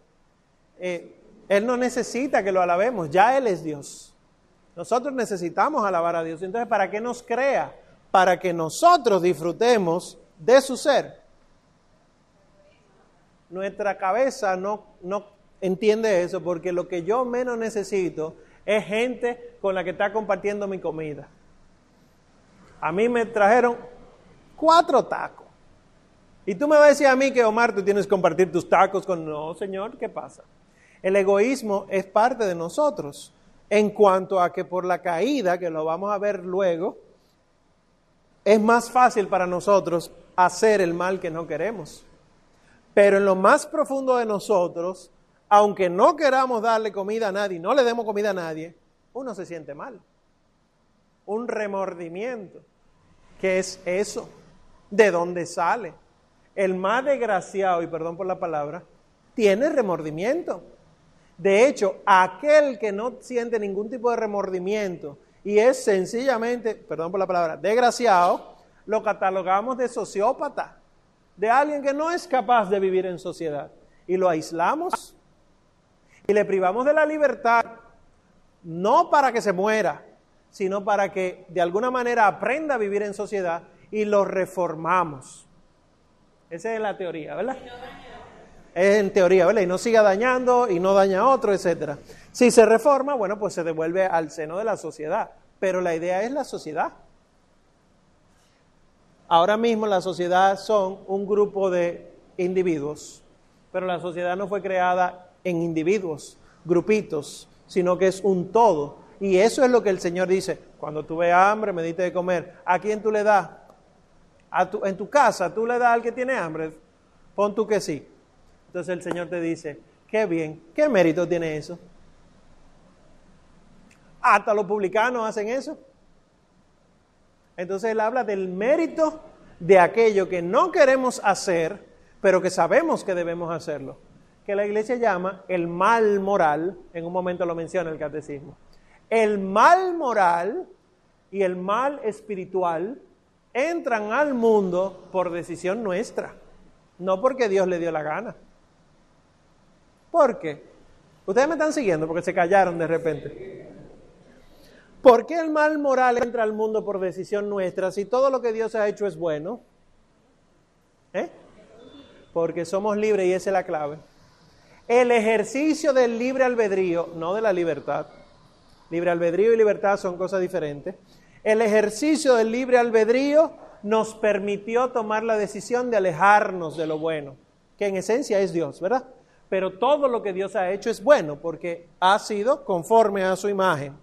Eh, él no necesita que lo alabemos, ya Él es Dios. Nosotros necesitamos alabar a Dios. Entonces, ¿para qué nos crea? Para que nosotros disfrutemos de su ser. Nuestra cabeza no, no entiende eso porque lo que yo menos necesito es gente con la que está compartiendo mi comida. A mí me trajeron cuatro tacos. Y tú me vas a decir a mí que Omar, tú tienes que compartir tus tacos con... No, Señor, ¿qué pasa? El egoísmo es parte de nosotros en cuanto a que por la caída, que lo vamos a ver luego, es más fácil para nosotros hacer el mal que no queremos. Pero en lo más profundo de nosotros, aunque no queramos darle comida a nadie, no le demos comida a nadie, uno se siente mal. Un remordimiento. ¿Qué es eso? ¿De dónde sale? El más desgraciado, y perdón por la palabra, tiene remordimiento. De hecho, aquel que no siente ningún tipo de remordimiento y es sencillamente, perdón por la palabra, desgraciado, lo catalogamos de sociópata, de alguien que no es capaz de vivir en sociedad. Y lo aislamos y le privamos de la libertad, no para que se muera, sino para que de alguna manera aprenda a vivir en sociedad y lo reformamos. Esa es la teoría, ¿verdad? Es en teoría, ¿verdad? Y no siga dañando y no daña a otro, etc. Si se reforma, bueno, pues se devuelve al seno de la sociedad. Pero la idea es la sociedad. Ahora mismo la sociedad son un grupo de individuos, pero la sociedad no fue creada en individuos, grupitos, sino que es un todo. Y eso es lo que el Señor dice, cuando tú veas hambre, me diste de comer. ¿A quién tú le das? En tu casa, tú le das al que tiene hambre. Pon tú que sí. Entonces el Señor te dice, qué bien, ¿qué mérito tiene eso? Hasta los publicanos hacen eso. Entonces él habla del mérito de aquello que no queremos hacer, pero que sabemos que debemos hacerlo. Que la iglesia llama el mal moral, en un momento lo menciona el catecismo. El mal moral y el mal espiritual entran al mundo por decisión nuestra, no porque Dios le dio la gana. ¿Por qué? Ustedes me están siguiendo porque se callaron de repente. ¿Por qué el mal moral entra al mundo por decisión nuestra si todo lo que Dios ha hecho es bueno? ¿Eh? Porque somos libres y esa es la clave. El ejercicio del libre albedrío, no de la libertad. Libre albedrío y libertad son cosas diferentes. El ejercicio del libre albedrío nos permitió tomar la decisión de alejarnos de lo bueno, que en esencia es Dios, ¿verdad? pero todo lo que Dios ha hecho es bueno porque ha sido conforme a su imagen.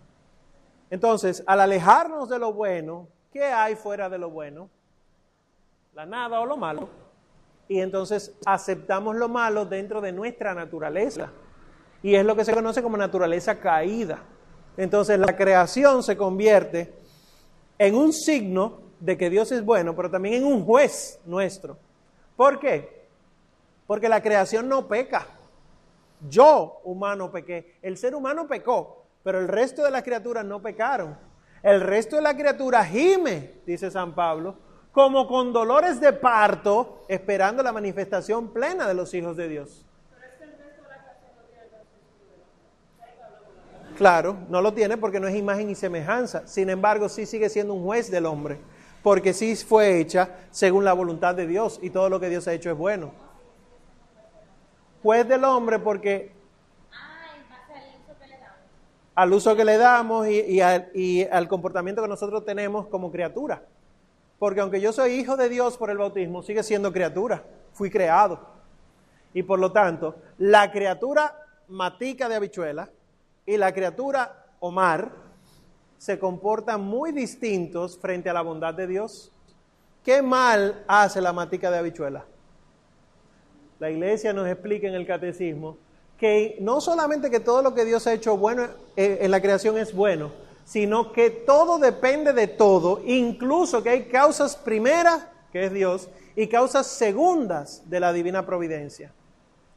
Entonces, al alejarnos de lo bueno, ¿qué hay fuera de lo bueno? La nada o lo malo. Y entonces aceptamos lo malo dentro de nuestra naturaleza. Y es lo que se conoce como naturaleza caída. Entonces la creación se convierte en un signo de que Dios es bueno, pero también en un juez nuestro. ¿Por qué? Porque la creación no peca. Yo, humano, pequé. El ser humano pecó, pero el resto de las criaturas no pecaron. El resto de la criatura gime, dice San Pablo, como con dolores de parto, esperando la manifestación plena de los hijos de Dios. Claro, no lo tiene porque no es imagen y semejanza. Sin embargo, sí sigue siendo un juez del hombre, porque sí fue hecha según la voluntad de Dios y todo lo que Dios ha hecho es bueno juez del hombre porque al uso que le damos y, al, comportamiento que nosotros tenemos como criatura. Porque aunque yo soy hijo de Dios por el bautismo, sigue siendo criatura. Fui creado. Y por lo tanto, la criatura matica de habichuela y la criatura Omar se comportan muy distintos frente a la bondad de Dios. ¿Qué mal hace la matica de habichuela? La iglesia nos explica en el catecismo que no solamente que todo lo que Dios ha hecho bueno eh, en la creación es bueno, sino que todo depende de todo, incluso que hay causas primeras, que es Dios, y causas segundas de la divina providencia.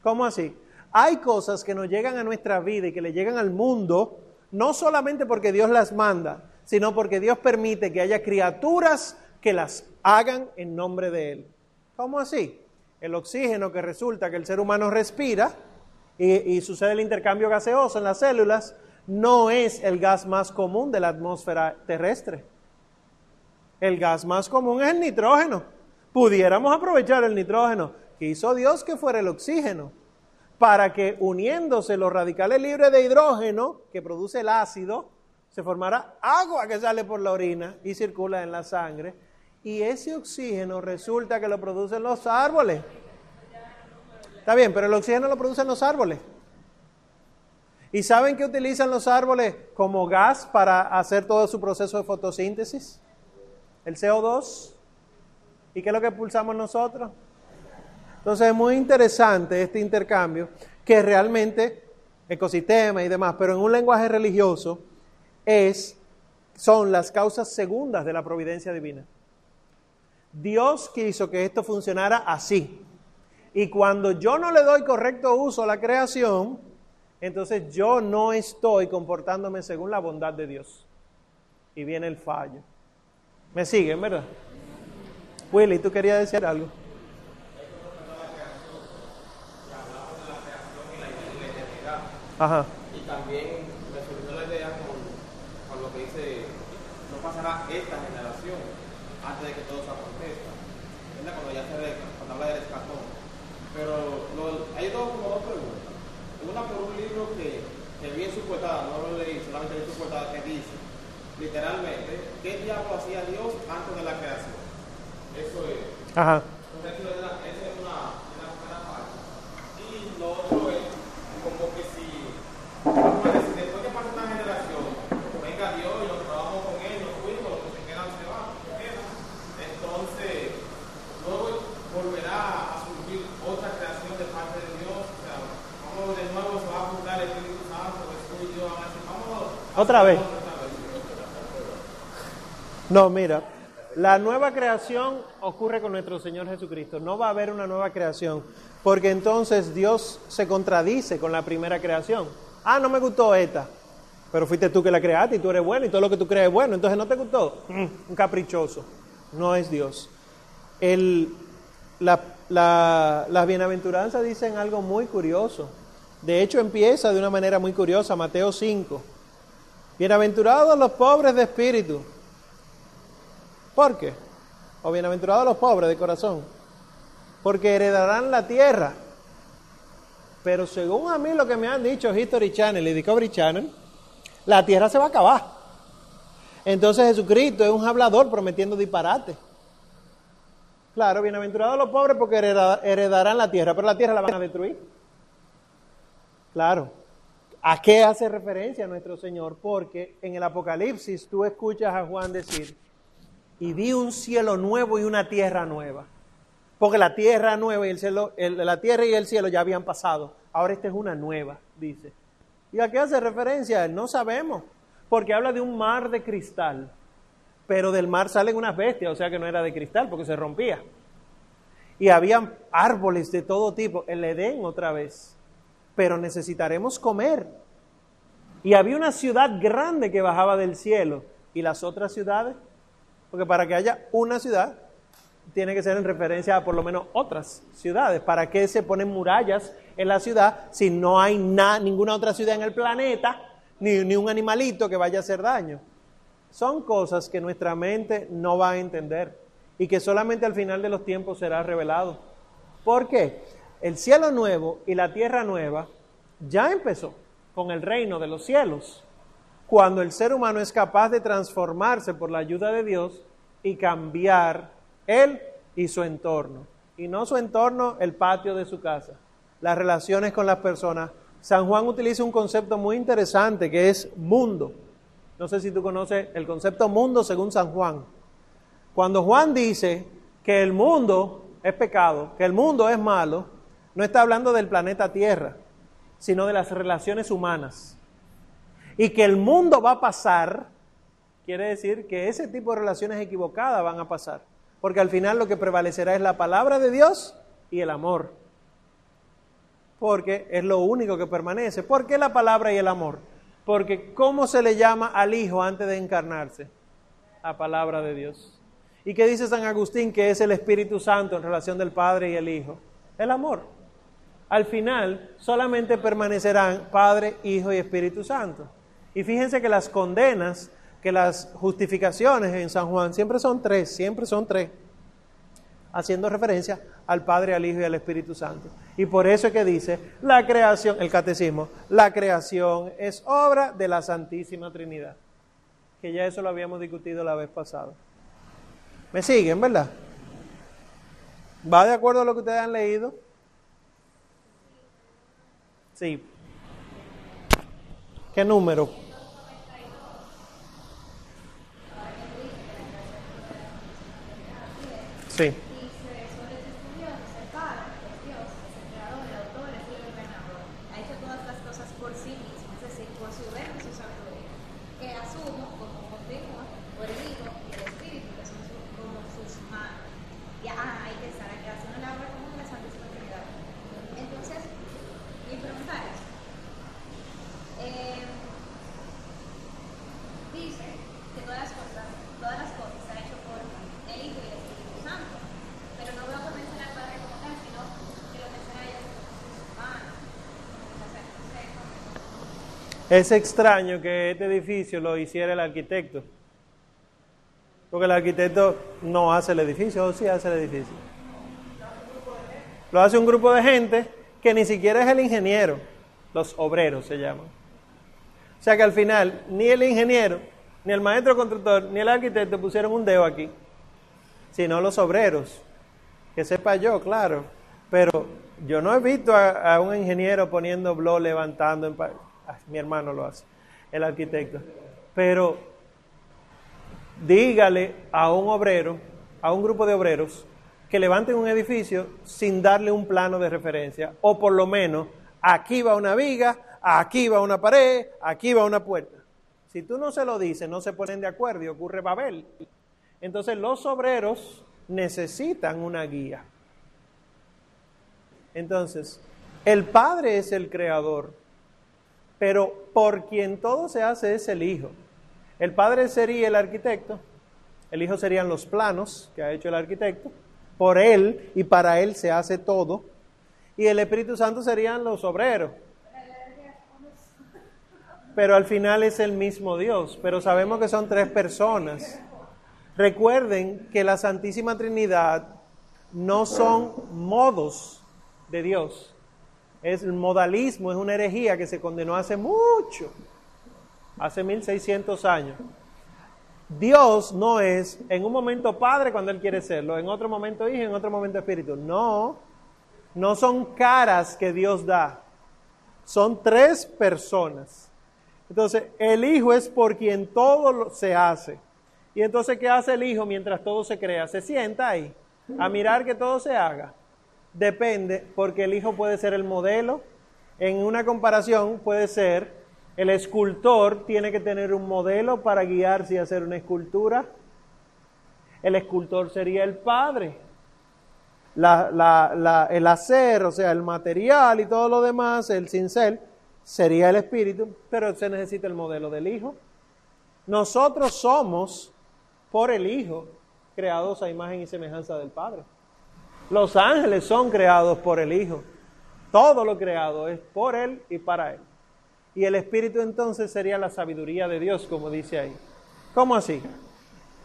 ¿Cómo así? Hay cosas que nos llegan a nuestra vida y que le llegan al mundo, no solamente porque Dios las manda, sino porque Dios permite que haya criaturas que las hagan en nombre de Él. ¿Cómo así? El oxígeno que resulta que el ser humano respira y, sucede el intercambio gaseoso en las células, no es el gas más común de la atmósfera terrestre. El gas más común es el nitrógeno. Pudiéramos aprovechar el nitrógeno que hizo Dios que fuera el oxígeno, para que uniéndose los radicales libres de hidrógeno que produce el ácido, se formara agua que sale por la orina y circula en la sangre. Y ese oxígeno resulta que lo producen los árboles. Está bien, pero el oxígeno lo producen los árboles. ¿Y saben que utilizan los árboles como gas para hacer todo su proceso de fotosíntesis? El CO2. ¿Y qué es lo que pulsamos nosotros? Entonces es muy interesante este intercambio que realmente ecosistema y demás, pero en un lenguaje religioso es, son las causas segundas de la providencia divina. Dios quiso que esto funcionara así. Y cuando yo no le doy correcto uso a la creación, entonces yo no estoy comportándome según la bondad de Dios. Y viene el fallo. ¿Me siguen, verdad? Willy, ¿tú querías decir algo? Ajá. Y también pasará esta generación antes de que todo se acontezca. Cuando ya se ve, cuando habla del escatón. Pero hay dos, como dos preguntas. Una por un libro que, que vi en su portada, no lo leí, solamente vi su portada que dice, literalmente, ¿qué diablo hacía Dios antes de la creación? Eso es. Ajá. esa es una, una primera parte. Y lo otro es como que si, después que pasa una generación, venga Dios y lo Otra vez. No, mira, la nueva creación ocurre con nuestro Señor Jesucristo. No va a haber una nueva creación, porque entonces Dios se contradice con la primera creación. Ah, no me gustó esta, pero fuiste tú que la creaste y tú eres bueno y todo lo que tú crees es bueno, entonces no te gustó. Mm, un caprichoso. No es Dios. El, la, la, las bienaventuranzas dicen algo muy curioso. De hecho, empieza de una manera muy curiosa, Mateo 5. Bienaventurados los pobres de espíritu. ¿Por qué? O bienaventurados los pobres de corazón. Porque heredarán la tierra. Pero según a mí lo que me han dicho History Channel y Discovery Channel, la tierra se va a acabar. Entonces Jesucristo es un hablador prometiendo disparate. Claro, bienaventurados los pobres porque heredarán la tierra, pero la tierra la van a destruir. Claro. ¿A qué hace referencia nuestro Señor? Porque en el Apocalipsis tú escuchas a Juan decir, y vi un cielo nuevo y una tierra nueva. Porque la tierra nueva y el cielo, la tierra y el cielo ya habían pasado. Ahora esta es una nueva, dice. ¿Y a qué hace referencia? No sabemos. Porque habla de un mar de cristal. Pero del mar salen unas bestias, o sea que no era de cristal porque se rompía. Y habían árboles de todo tipo. El Edén otra vez pero necesitaremos comer. Y había una ciudad grande que bajaba del cielo. ¿Y las otras ciudades? Porque para que haya una ciudad, tiene que ser en referencia a por lo menos otras ciudades. ¿Para qué se ponen murallas en la ciudad si no hay ninguna otra ciudad en el planeta, ni, ni un animalito que vaya a hacer daño? Son cosas que nuestra mente no va a entender y que solamente al final de los tiempos será revelado. ¿Por qué? El cielo nuevo y la tierra nueva ya empezó con el reino de los cielos, cuando el ser humano es capaz de transformarse por la ayuda de Dios y cambiar él y su entorno. Y no su entorno, el patio de su casa, las relaciones con las personas. San Juan utiliza un concepto muy interesante que es mundo. No sé si tú conoces el concepto mundo según San Juan. Cuando Juan dice que el mundo es pecado, que el mundo es malo, no está hablando del planeta Tierra. sino de las relaciones humanas. Y que el mundo va a pasar, quiere decir que ese tipo de relaciones equivocadas van a pasar. Porque al final lo que prevalecerá es la palabra de Dios y el amor. Porque es lo único que permanece. ¿Por qué la palabra y el amor? Porque ¿cómo se le llama al Hijo antes de encarnarse? La palabra de Dios. ¿Y qué dice San Agustín que es el Espíritu Santo en relación del Padre y el Hijo? El amor. Al final solamente permanecerán Padre, Hijo y Espíritu Santo. Y fíjense que las condenas, que las justificaciones en San Juan siempre son tres, siempre son tres, haciendo referencia al Padre, al Hijo y al Espíritu Santo. Y por eso es que dice, la creación, el catecismo, la creación es obra de la Santísima Trinidad. Que ya eso lo habíamos discutido la vez pasada. ¿Me siguen, verdad? ¿Va de acuerdo a lo que ustedes han leído? Sí. ¿Qué número? Sí. Dice, sobre tus Dios, el Padre, es Dios, es el creador, el autor, es el ordenador. Ha hecho todas las cosas por sí mismo, es decir, por su reino y su sabiduría. Que asumo como continua por el Hijo y el Espíritu, que son su- como sus manos. Y ah, hay que estar aquí haciendo la obra común de la Santísima Trinidad. Entonces, mi pregunta es, eh, dice que todas las cosas, todas las cosas se han hecho por el Hijo y el Espíritu Santo, pero no veo que menciona al Padre como tal, sino que lo menciona a ellos como sus manos. O sea, entonces, Es extraño que este edificio lo hiciera el arquitecto. Porque el arquitecto no hace el edificio, o sí hace el edificio. Lo hace un grupo de gente que ni siquiera es el ingeniero, los obreros se llaman. O sea que al final ni el ingeniero, ni el maestro constructor, ni el arquitecto pusieron un dedo aquí, sino los obreros. Que sepa yo, claro. Pero yo no he visto a, un ingeniero poniendo blog levantando. En mi hermano lo hace, el arquitecto. Pero dígale a un obrero, a un grupo de obreros, que levanten un edificio sin darle un plano de referencia. O por lo menos, aquí va una viga, aquí va una pared, aquí va una puerta. Si tú no se lo dices, no se ponen de acuerdo y ocurre Babel. Entonces los obreros necesitan una guía. Entonces, el Padre es el creador, pero por quien todo se hace es el Hijo. El Padre sería el arquitecto, el Hijo serían los planos que ha hecho el arquitecto, por Él y para Él se hace todo, y el Espíritu Santo serían los obreros. Pero al final es el mismo Dios, pero sabemos que son tres personas. Recuerden que la Santísima Trinidad no son modos de Dios. Es el modalismo, es una herejía que se condenó hace mucho, hace 1600 años. Dios no es en un momento Padre cuando Él quiere serlo, en otro momento Hijo, en otro momento Espíritu. No, no son caras que Dios da, son tres personas. Entonces, el Hijo es por quien todo se hace. Y entonces, ¿qué hace el Hijo mientras todo se crea? Se sienta ahí a mirar que todo se haga. Depende, porque el Hijo puede ser el modelo. En una comparación puede ser, el escultor tiene que tener un modelo para guiarse y hacer una escultura. El escultor sería el Padre. La- el hacer, o sea, el material y todo lo demás, el cincel, sería el Espíritu, pero se necesita el modelo del Hijo. Nosotros somos, por el Hijo, creados a imagen y semejanza del Padre. Los ángeles son creados por el Hijo. Todo lo creado es por Él y para Él. Y el Espíritu entonces sería la sabiduría de Dios, como dice ahí. ¿Cómo así?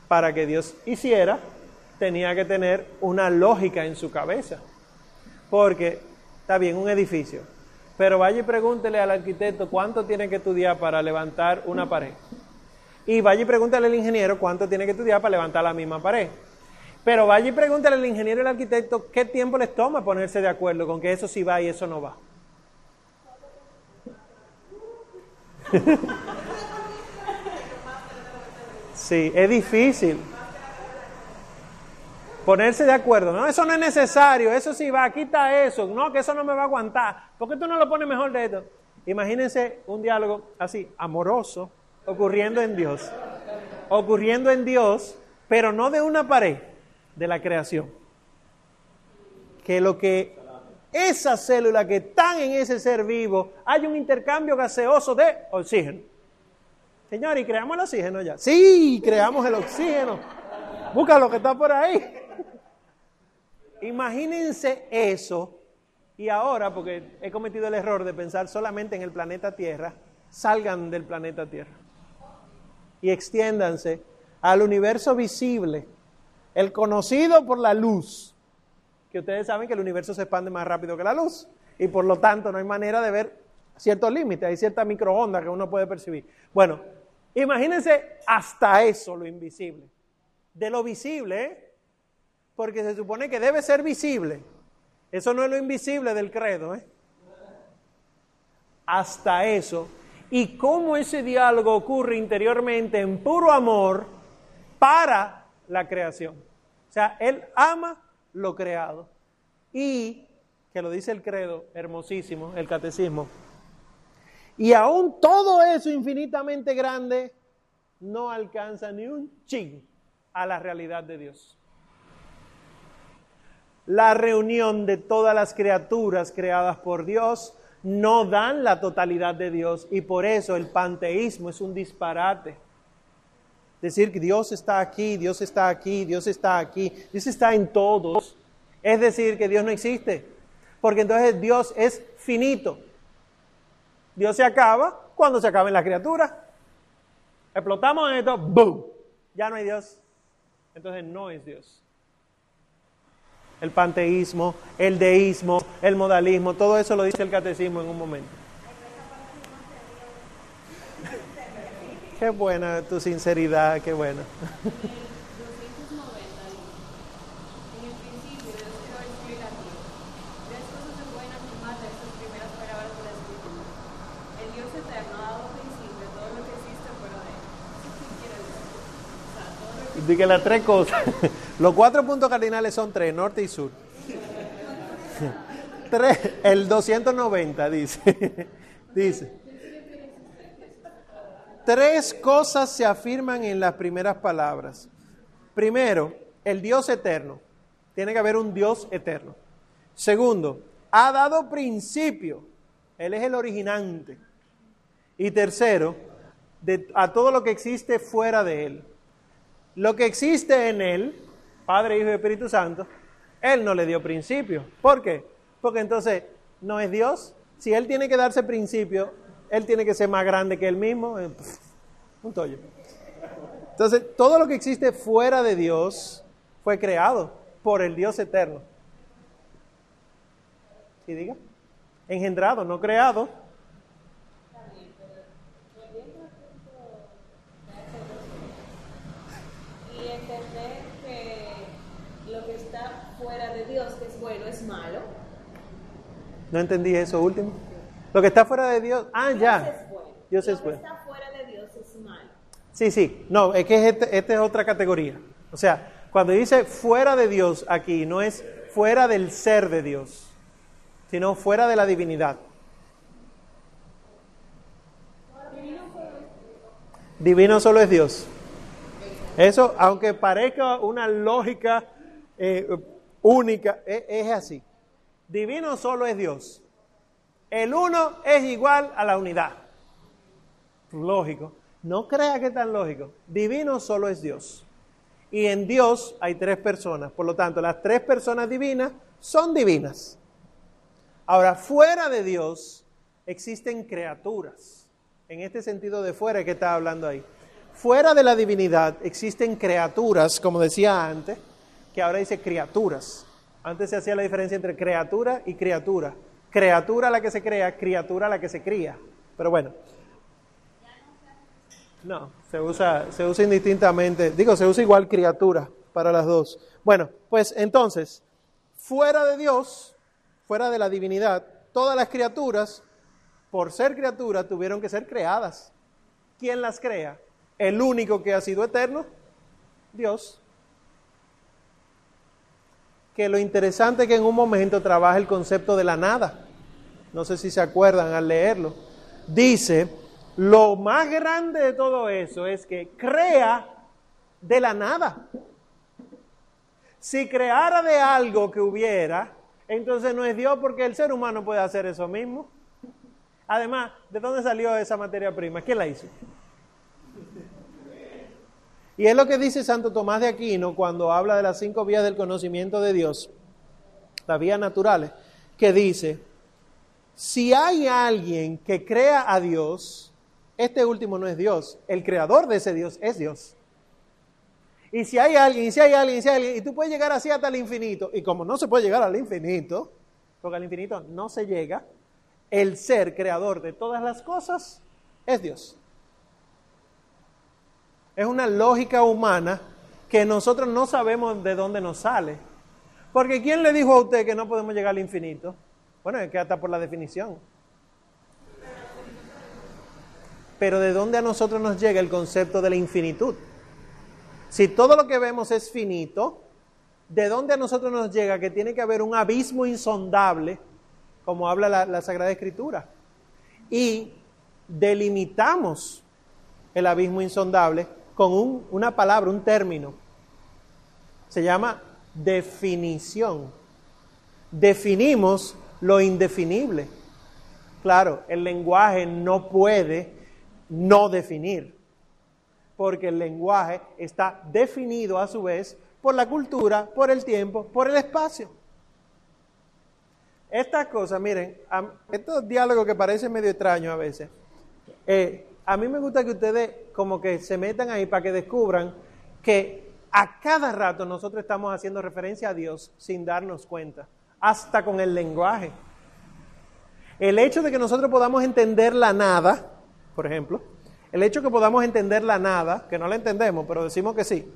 Para que Dios hiciera, tenía que tener una lógica en su cabeza. Porque está bien, un edificio. Pero vaya y pregúntele al arquitecto cuánto tiene que estudiar para levantar una pared. Y vaya y pregúntale al ingeniero cuánto tiene que estudiar para levantar la misma pared. Pero vaya y pregúntale al ingeniero y al arquitecto qué tiempo les toma ponerse de acuerdo con que eso sí va y eso no va. <laughs> Sí, es difícil. Ponerse de acuerdo. No, eso no es necesario. Eso sí va, quita eso. No, que eso no me va a aguantar. ¿Por qué tú no lo pones mejor de esto? Imagínense un diálogo así, amoroso, ocurriendo en Dios. Ocurriendo en Dios, pero no de una pared, de la creación. Que lo que esas células que están en ese ser vivo, hay un intercambio gaseoso de oxígeno. Señor, ¿y creamos el oxígeno ya? Sí, creamos el oxígeno. Busca lo que está por ahí. <laughs> Imagínense eso. Y ahora, porque he cometido el error de pensar solamente en el planeta Tierra, salgan del planeta Tierra y extiéndanse al universo visible, el conocido por la luz, que ustedes saben que el universo se expande más rápido que la luz y por lo tanto no hay manera de ver ciertos límites, hay cierta microonda que uno puede percibir. Bueno, imagínense hasta eso lo invisible. De lo visible, ¿eh? porque se supone que debe ser visible. Eso no es lo invisible del credo. ¿eh? Hasta eso. Y cómo ese diálogo ocurre interiormente en puro amor para la creación. O sea, Él ama lo creado. Y, que lo dice el credo, hermosísimo, el catecismo, y aún todo eso infinitamente grande no alcanza ni un ching a la realidad de Dios. La reunión de todas las criaturas creadas por Dios no dan la totalidad de Dios y por eso el panteísmo es un disparate. Decir que Dios está aquí, Dios está aquí, Dios está aquí, Dios está en todos. Es decir, que Dios no existe. Porque entonces Dios es finito. Dios se acaba cuando se acaben las criaturas. Explotamos en esto, ¡boom! Ya no hay Dios. Entonces no es Dios. El panteísmo, el deísmo, el modalismo, todo eso lo dice el catecismo en un momento. De él. ¿Eso qué? O sea, todo lo que Dice que las tres cosas. <laughs> Los cuatro puntos cardinales son tres, norte y sur. <laughs> Tres, el 290 dice. <laughs> Dice. Tres cosas se afirman en las primeras palabras. Primero, el Dios eterno. Tiene que haber un Dios eterno. Segundo, ha dado principio. Él es el originante. Y tercero, de, a todo lo que existe fuera de Él. Lo que existe en Él, Padre, Hijo y Espíritu Santo, Él no le dio principio. ¿Por qué? Porque entonces no es Dios. Si Él tiene que darse principio, Él tiene que ser más grande que Él mismo. eh, Un tollo. Entonces, todo lo que existe fuera de Dios fue creado por el Dios eterno. ¿Sí diga? Engendrado, no creado. y entender que lo que está fuera de Dios, que es bueno, es malo. No entendí eso último. Lo que está fuera de Dios. Ah, Dios ya. es bueno. Dios lo es bueno. que está fuera de Dios es malo. Sí, sí. No, es que este, esta es otra categoría. O sea, cuando dice fuera de Dios aquí, no es fuera del ser de Dios, sino fuera de la divinidad. Divino solo es Dios. Eso, aunque parezca una lógica eh, única, e- es así. Divino solo es Dios. El uno es igual a la unidad. Lógico. No crea que es tan lógico. Divino solo es Dios. Y en Dios hay tres personas. Por lo tanto, las tres personas divinas son divinas. Ahora, fuera de Dios existen criaturas. En este sentido de fuera que está hablando ahí. Fuera de la divinidad existen criaturas, como decía antes, que ahora dice criaturas. Antes se hacía la diferencia entre criatura y criatura. Criatura la que se crea, criatura la que se cría. Pero bueno, no, se usa, se usa indistintamente. Digo, se usa igual criatura para las dos. Bueno, pues entonces, fuera de Dios, fuera de la divinidad, todas las criaturas, por ser criaturas, tuvieron que ser creadas. ¿Quién las crea? El único que ha sido eterno, Dios. Que lo interesante es que en un momento trabaja el concepto de la nada. No sé si se acuerdan al leerlo. Dice, lo más grande de todo eso es que crea de la nada. Si creara de algo que hubiera, entonces no es Dios porque el ser humano puede hacer eso mismo. Además, ¿de dónde salió esa materia prima? ¿Quién la hizo? Y es lo que dice Santo Tomás de Aquino cuando habla de las cinco vías del conocimiento de Dios, las vías naturales, que dice, si hay alguien que crea a Dios, este último no es Dios, el creador de ese Dios es Dios. Y si hay alguien, si hay alguien, si hay alguien, y tú puedes llegar así hasta el infinito, y como no se puede llegar al infinito, porque al infinito no se llega, el ser creador de todas las cosas es Dios. Es una lógica humana que nosotros no sabemos de dónde nos sale. Porque ¿quién le dijo a usted que no podemos llegar al infinito? Bueno, es que hasta por la definición. Pero ¿de dónde a nosotros nos llega el concepto de la infinitud? Si todo lo que vemos es finito, ¿de dónde a nosotros nos llega que tiene que haber un abismo insondable, como habla la, la Sagrada Escritura? Y delimitamos el abismo insondable con un- una palabra, un término. Se llama definición. Definimos lo indefinible. Claro, el lenguaje no puede no definir, porque el lenguaje está definido a su vez por la cultura, por el tiempo, por el espacio. Estas cosas, miren, estos diálogos que parecen medio extraños a veces, eh, a mí me gusta que ustedes como que se metan ahí para que descubran que a cada rato nosotros estamos haciendo referencia a Dios sin darnos cuenta, hasta con el lenguaje. El hecho de que nosotros podamos entender la nada, por ejemplo, el hecho de que podamos entender la nada, que no la entendemos, pero decimos que sí.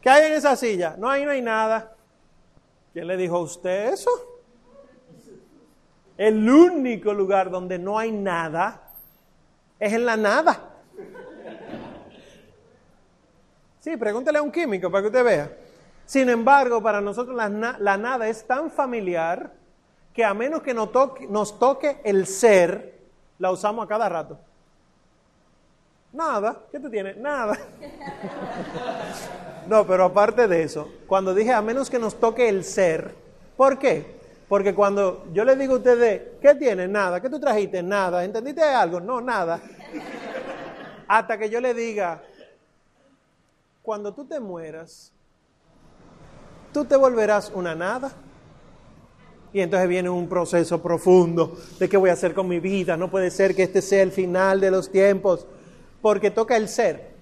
¿Qué hay en esa silla? No, ahí no hay nada. ¿Quién le dijo a usted eso? El único lugar donde no hay nada es en la nada. Sí, pregúntele a un químico para que usted vea. Sin embargo, para nosotros la, na- la nada es tan familiar que a menos que nos toque, nos toque el ser, la usamos a cada rato. Nada, ¿qué tú tienes? Nada. <laughs> No, pero aparte de eso, cuando dije a menos que nos toque el ser, ¿por qué? Porque cuando yo le digo a ustedes, ¿qué tienes? Nada. ¿Qué tú trajiste? Nada. ¿Entendiste algo? No, nada. Hasta que yo le diga, cuando tú te mueras, tú te volverás una nada. Y entonces viene un proceso profundo de qué voy a hacer con mi vida. No puede ser que este sea el final de los tiempos, porque toca el ser.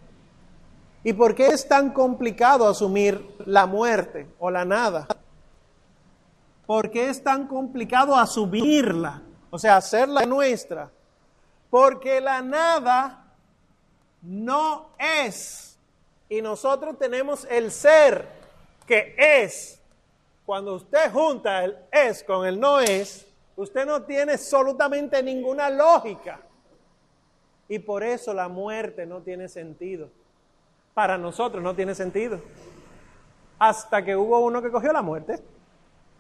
¿Y por qué es tan complicado asumir la muerte o la nada? ¿Por qué es tan complicado asumirla? O sea, hacerla nuestra. Porque la nada no es. Y nosotros tenemos el ser que es. Cuando usted junta el es con el no es, usted no tiene absolutamente ninguna lógica. Y por eso la muerte no tiene sentido. Para nosotros no tiene sentido. Hasta que hubo uno que cogió la muerte,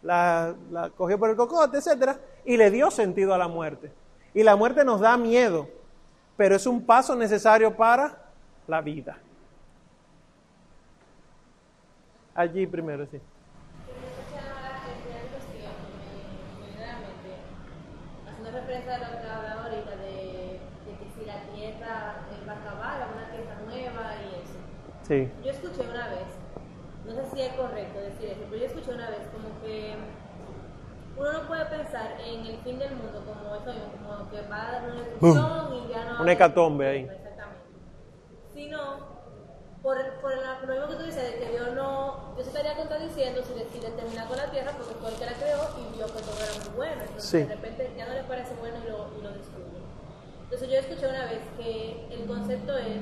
la, la cogió por el cocote, etcétera, y le dio sentido a la muerte. Y la muerte nos da miedo, pero es un paso necesario para la vida. Allí primero, sí. Haciendo referencia a lo que hablaba ahorita de, de que si la tierra va a acabar, una tierra nueva y eso. Sí. Yo escuché una vez, no sé si es correcto decir eso, pero yo escuché una vez como que uno no puede pensar en el fin del mundo como eso, mismo, como que va a dar una destrucción y ya no. Una hecatombe ahí. Exactamente. Sino por, por, la- lo mismo que tú dices, de que Dios no, Dios estaría contradiciendo si, de- si determina con la tierra porque fue el que la creó y vio que todo era muy bueno. Entonces Sí. de repente ya no le parece bueno y lo, y lo destruye. Entonces yo escuché una vez que el concepto es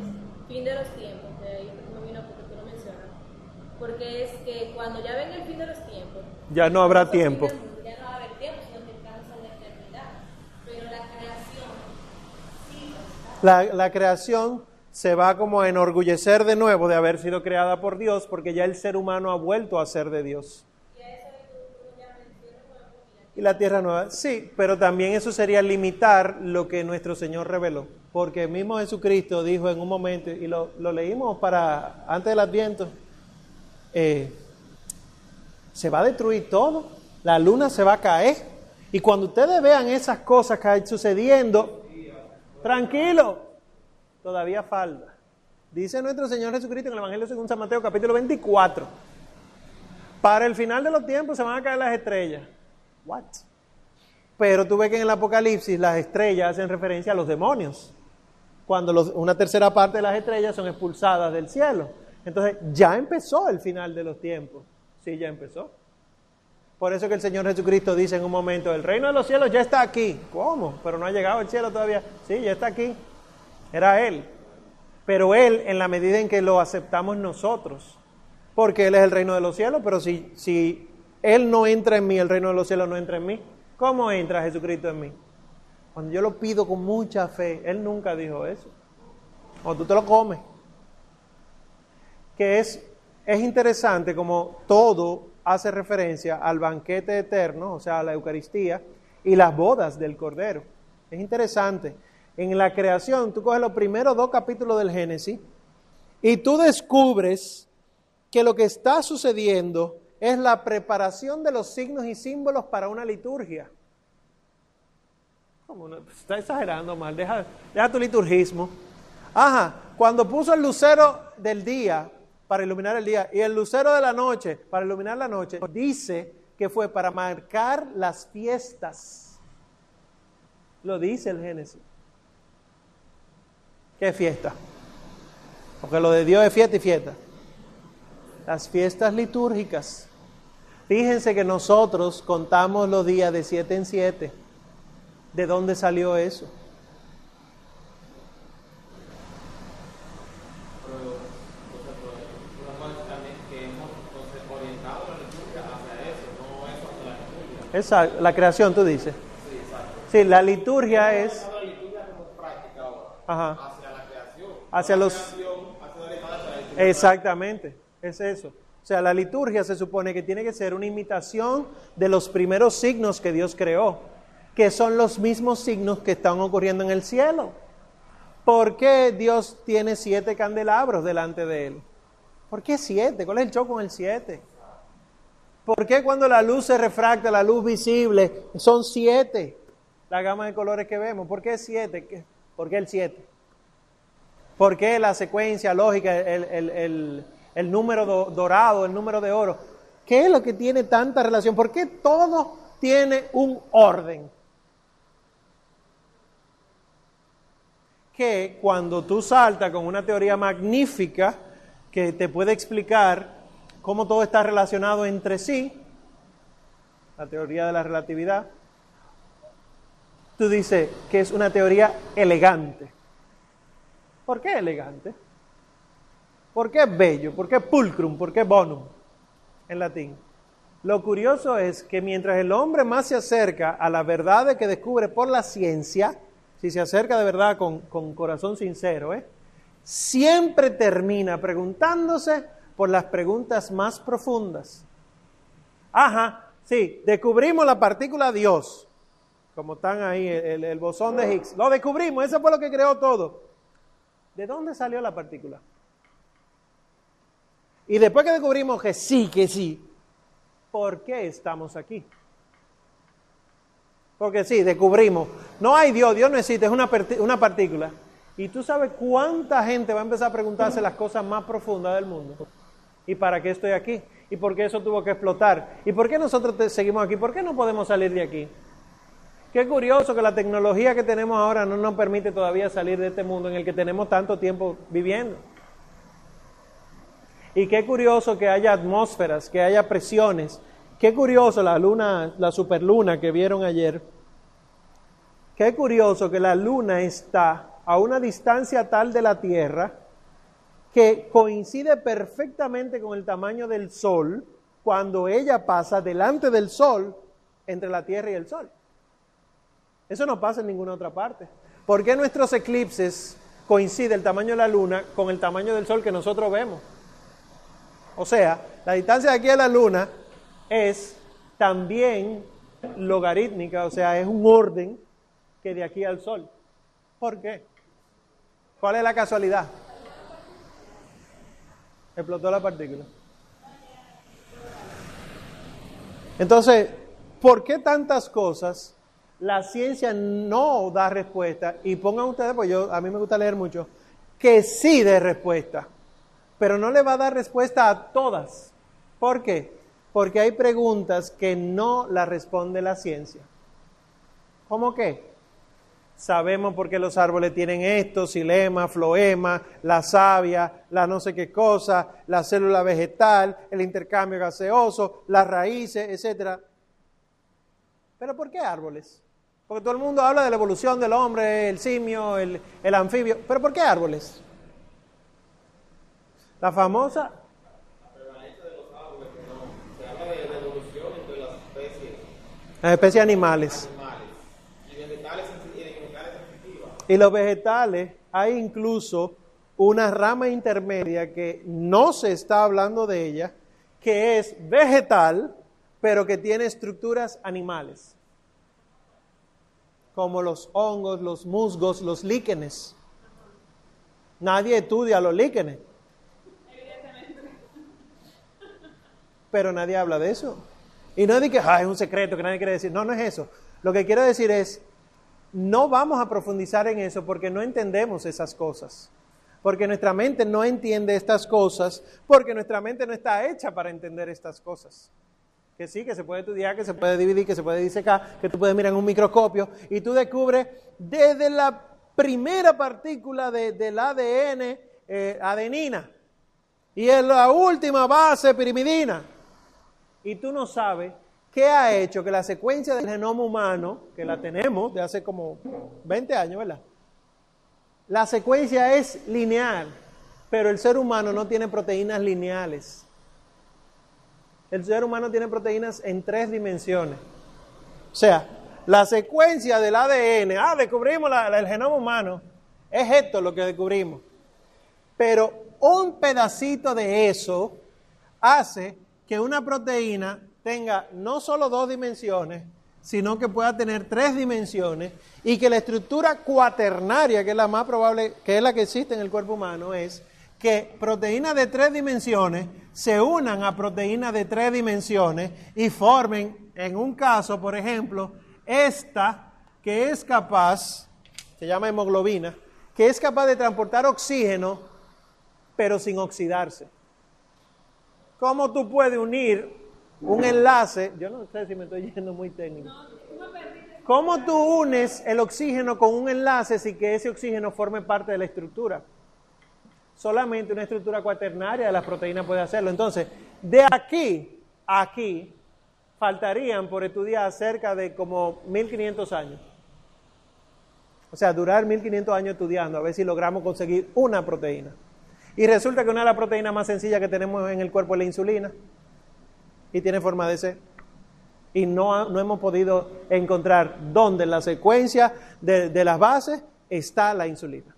fin de los tiempos, que ahí me vino porque tú lo mencionas, porque es que cuando ya ven el fin de los tiempos, Ya no habrá tiempo. del mundo, ya no va a haber tiempo, sino que alcanza la eternidad. Pero la la creación se va como a enorgullecer de nuevo de haber sido creada por Dios, porque ya el ser humano ha vuelto a ser de Dios. Y la tierra nueva, sí, pero también eso sería limitar lo que nuestro Señor reveló, porque mismo Jesucristo dijo en un momento, y lo, lo leímos para antes del Adviento, eh, se va a destruir todo, la luna se va a caer, y cuando ustedes vean esas cosas que hay sucediendo, tranquilo, todavía falta. Dice nuestro Señor Jesucristo en el Evangelio según San Mateo capítulo 24, para el final de los tiempos se van a caer las estrellas. What? Pero tú ves que en el Apocalipsis las estrellas hacen referencia a los demonios, cuando una tercera parte de las estrellas son expulsadas del cielo. Entonces ya empezó el final de los tiempos. Sí, ya empezó. Por eso que el Señor Jesucristo dice en un momento, el reino de los cielos ya está aquí. ¿Cómo? Pero no ha llegado el cielo todavía. Sí, ya está aquí. Era Él. Pero Él en la medida en que lo aceptamos nosotros. Porque Él es el reino de los cielos, pero si, si Él no entra en mí, el reino de los cielos no entra en mí. ¿Cómo entra Jesucristo en mí? Cuando yo lo pido con mucha fe, Él nunca dijo eso. O tú te lo comes. Que es, es interesante como todo hace referencia al banquete eterno, o sea, a la Eucaristía, y las bodas del Cordero. Es interesante. En la creación, tú coges los primeros dos capítulos del Génesis y tú descubres que lo que está sucediendo es la preparación de los signos y símbolos para una liturgia. ¿Cómo no? Está exagerando mal, deja tu liturgismo. Ajá, cuando puso el lucero del día para iluminar el día y el lucero de la noche para iluminar la noche, dice que fue para marcar las fiestas. Lo dice el Génesis. ¿Qué fiesta? Porque lo de Dios es fiesta y fiesta. Las fiestas litúrgicas. Fíjense que nosotros contamos los días de siete en siete. ¿De dónde salió eso? Pero, o sea, pero una cosa también que hemos entonces, orientado la liturgia hacia eso, no eso hacia Esa, la creación, tú dices. Sí, la liturgia es la liturgia como práctica ahora, ajá, hacia la creación. hacia los... creación hacia la. Exactamente, es eso. O sea, la liturgia se supone que tiene que ser una imitación de los primeros signos que Dios creó, que son los mismos signos que están ocurriendo en el cielo. ¿Por qué Dios tiene siete candelabros delante de él? ¿Por qué siete? ¿Cuál es el choque con el siete? ¿Por qué cuando la luz se refracta, la luz visible, son siete? La gama de colores que vemos. ¿Por qué siete? ¿Qué- ¿Por qué el siete? ¿Por qué la secuencia lógica, el, el- el- el número do- dorado, el número de oro? ¿Qué es lo que tiene tanta relación? ¿Por qué todo tiene un orden? Que cuando tú saltas con una teoría magnífica que te puede explicar cómo todo está relacionado entre sí, la teoría de la relatividad, tú dices que es una teoría elegante. ¿Por qué elegante? ¿Por qué bello? ¿Por qué pulcrum? ¿Por qué bonum? En latín. Lo curioso es que mientras el hombre más se acerca a la verdad que descubre por la ciencia, si se acerca de verdad con, con corazón sincero, ¿eh? siempre termina preguntándose por las preguntas más profundas. Ajá, sí, descubrimos la partícula Dios, como están ahí, el, bosón de Higgs. Lo descubrimos, eso fue lo que creó todo. ¿De dónde salió la partícula? Y después que descubrimos que sí, que sí, ¿por qué estamos aquí? Porque sí, descubrimos, no hay Dios, Dios no existe, es una partícula. Y tú sabes cuánta gente va a empezar a preguntarse las cosas más profundas del mundo. ¿Y para qué estoy aquí? ¿Y por qué eso tuvo que explotar? ¿Y por qué nosotros seguimos aquí? ¿Por qué no podemos salir de aquí? Qué curioso que la tecnología que tenemos ahora no nos permite todavía salir de este mundo en el que tenemos tanto tiempo viviendo. Y qué curioso que haya atmósferas, que haya presiones. Qué curioso la luna, la superluna que vieron ayer. Qué curioso que la luna está a una distancia tal de la Tierra que coincide perfectamente con el tamaño del Sol cuando ella pasa delante del Sol entre la Tierra y el Sol. Eso no pasa en ninguna otra parte. ¿Por qué nuestros eclipses coincide el tamaño de la luna con el tamaño del sol que nosotros vemos. O sea, la distancia de aquí a la luna es también logarítmica, o sea, es un orden que de aquí al sol. ¿Por qué? ¿Cuál es la casualidad? Explotó la partícula. Entonces, ¿por qué tantas cosas la ciencia no da respuesta? Y pongan ustedes, pues yo a mí me gusta leer mucho, que sí dé respuesta, pero no le va a dar respuesta a todas. ¿Por qué? Porque hay preguntas que no las responde la ciencia. ¿Cómo qué? Sabemos por qué los árboles tienen esto, silema, floema, la savia, la no sé qué cosa, la célula vegetal, el intercambio gaseoso, las raíces, etc. Pero ¿por qué árboles? Porque todo el mundo habla de la evolución del hombre, el simio, el, el anfibio. ¿Pero por qué árboles? La famosa las especies animales. Y los vegetales, hay incluso una rama intermedia que no se está hablando de ella, que es vegetal, pero que tiene estructuras animales, como los hongos, los musgos, los líquenes. Nadie estudia los líquenes. Pero nadie habla de eso. Y no es de que es un secreto que nadie quiere decir. No, no es eso. Lo que quiero decir es, no vamos a profundizar en eso porque no entendemos esas cosas. Porque nuestra mente no entiende estas cosas, porque nuestra mente no está hecha para entender estas cosas. Que sí, que se puede estudiar, que se puede dividir, que se puede disecar, que tú puedes mirar en un microscopio y tú descubres desde la primera partícula del ADN, eh, adenina, y en la última base pirimidina y tú no sabes qué ha hecho que la secuencia del genoma humano, que la tenemos de hace como 20 años, ¿verdad? La secuencia es lineal, pero el ser humano no tiene proteínas lineales. El ser humano tiene proteínas en tres dimensiones. O sea, la secuencia del ADN, ah, descubrimos el genoma humano, es esto lo que descubrimos. Pero un pedacito de eso hace que una proteína tenga no solo dos dimensiones, sino que pueda tener tres dimensiones y que la estructura cuaternaria, que es la más probable, que es la que existe en el cuerpo humano, es que proteínas de tres dimensiones se unan a proteínas de tres dimensiones y formen, en un caso, por ejemplo, esta que es capaz, se llama hemoglobina, que es capaz de transportar oxígeno, pero sin oxidarse. ¿Cómo tú puedes unir un enlace? Yo no sé si me estoy yendo muy técnico. ¿Cómo tú unes el oxígeno con un enlace sin que ese oxígeno forme parte de la estructura? Solamente una estructura cuaternaria de las proteínas puede hacerlo. Entonces, de aquí a aquí, faltarían por estudiar cerca de como 1500 años. O sea, durar 1500 años estudiando, a ver si logramos conseguir una proteína. Y resulta que una de las proteínas más sencillas que tenemos en el cuerpo es la insulina. Y tiene forma de C. Y no, no hemos podido encontrar dónde en la secuencia de, de las bases está la insulina.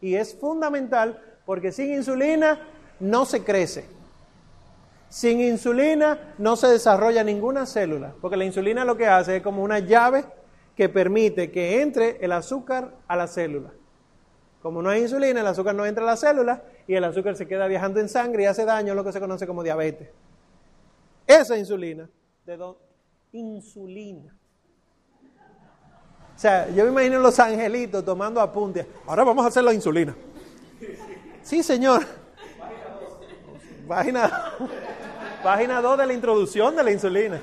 Y es fundamental porque sin insulina no se crece. Sin insulina no se desarrolla ninguna célula, porque la insulina lo que hace es como una llave que permite que entre el azúcar a la célula. Como no hay insulina, el azúcar no entra a la célula y el azúcar se queda viajando en sangre y hace daño, lo que se conoce como diabetes. Esa insulina, ¿de dónde? Insulina. O sea, yo me imagino los angelitos tomando apuntes. Ahora vamos a hacer la insulina. Sí, señor. Página, página 2 de la introducción de la insulina.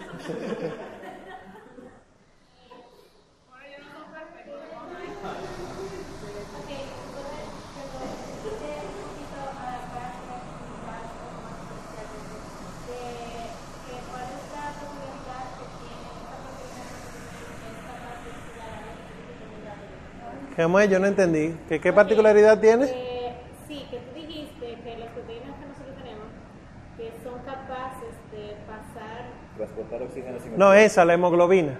Yo no entendí. ¿Qué, qué particularidad tiene? Eh, sí, que tú dijiste que las proteínas que nosotros tenemos que son capaces de pasar... Transportar oxígeno sin No, esa, la hemoglobina.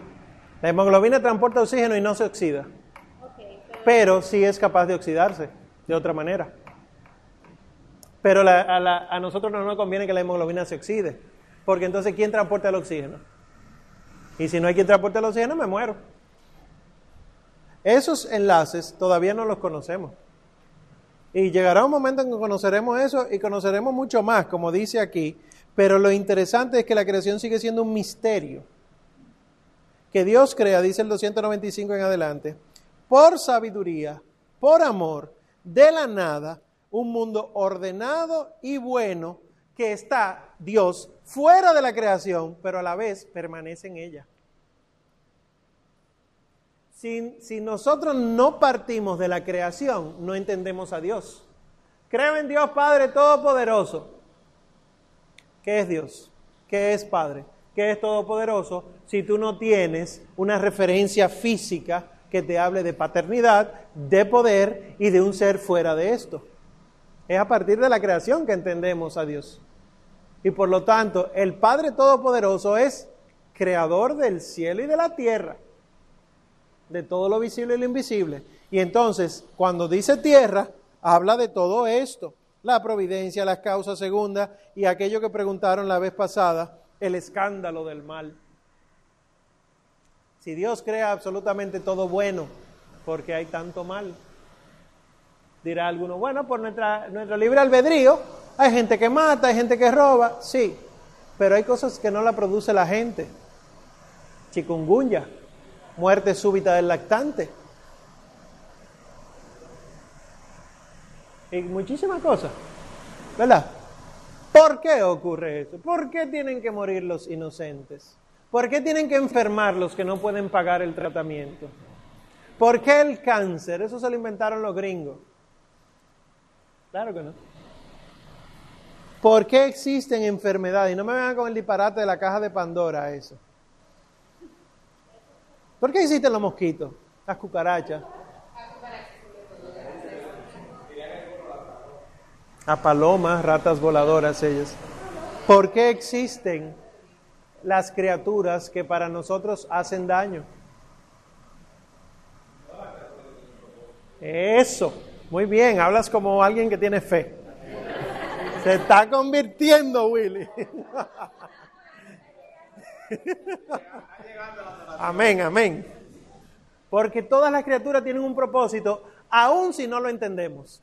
La hemoglobina transporta oxígeno y no se oxida. Okay, pero... pero sí es capaz de oxidarse. de otra manera. Pero la- a, la- a nosotros no nos conviene que la hemoglobina se oxide, porque entonces ¿quién transporta el oxígeno? Y si no hay quien transporte el oxígeno, me muero. Esos enlaces todavía no los conocemos. Y llegará un momento en que conoceremos eso y conoceremos mucho más, como dice aquí. Pero lo interesante es que la creación sigue siendo un misterio. Que Dios crea, dice el 295 en adelante, por sabiduría, por amor, de la nada, un mundo ordenado y bueno que está Dios fuera de la creación, pero a la vez permanece en ella. Si, nosotros no partimos de la creación, no entendemos a Dios. Creo en Dios Padre Todopoderoso. ¿Qué es Dios? ¿Qué es Padre? ¿Qué es Todopoderoso? Si tú no tienes una referencia física que te hable de paternidad, de poder y de un ser fuera de esto. Es a partir de la creación que entendemos a Dios. Y por lo tanto, el Padre Todopoderoso es creador del cielo y de la tierra de todo lo visible y lo invisible. Y entonces, cuando dice tierra, habla de todo esto, la providencia, las causas segundas y aquello que preguntaron la vez pasada, el escándalo del mal. Si Dios crea absolutamente todo bueno, ¿por qué hay tanto mal? Dirá alguno, bueno, por nuestra, nuestro libre albedrío, hay gente que mata, hay gente que roba, sí, pero hay cosas que no la produce la gente. Chikungunya, muerte súbita del lactante. Y muchísimas cosas, ¿verdad? ¿Por qué ocurre eso? ¿Por qué tienen que morir los inocentes? ¿Por qué tienen que enfermar los que no pueden pagar el tratamiento? ¿Por qué el cáncer? Eso se lo inventaron los gringos. Claro que no. ¿Por qué existen enfermedades? Y no me vengan con el disparate de la caja de Pandora eso. ¿Por qué existen los mosquitos, las cucarachas? A palomas, ratas voladoras ellas. ¿Por qué existen las criaturas que para nosotros hacen daño? Eso, muy bien, hablas como alguien que tiene fe. Se está convirtiendo, Willy. <laughs> <laughs> Amén, amén. Porque todas las criaturas tienen un propósito, aun si no lo entendemos.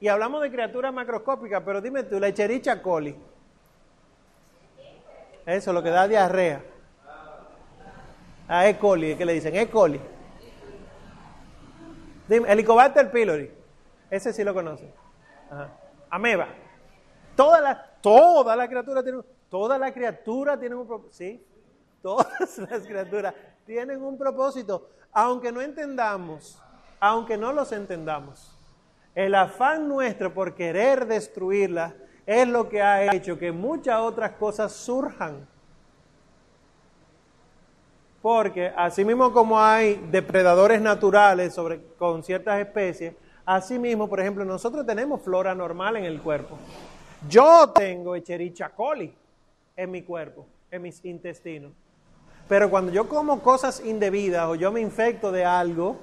Y hablamos de criaturas macroscópicas, pero dime tú, la Echerichia coli. Eso, lo que da diarrea. A E. coli, ¿qué le dicen? E. coli. Dime, Helicobacter pylori. Ese sí lo conocen. Ajá. Ameba. Todas las toda la criatura tiene, toda la criatura tiene un propósito. Sí, todas <laughs> las criaturas tienen un propósito, aunque no entendamos, aunque no los entendamos. El afán nuestro por querer destruirlas es lo que ha hecho que muchas otras cosas surjan. Porque así mismo como hay depredadores naturales sobre, con ciertas especies, así mismo, por ejemplo, nosotros tenemos flora normal en el cuerpo. Yo tengo Echerichia coli en mi cuerpo, en mis intestinos. Pero cuando yo como cosas indebidas o yo me infecto de algo,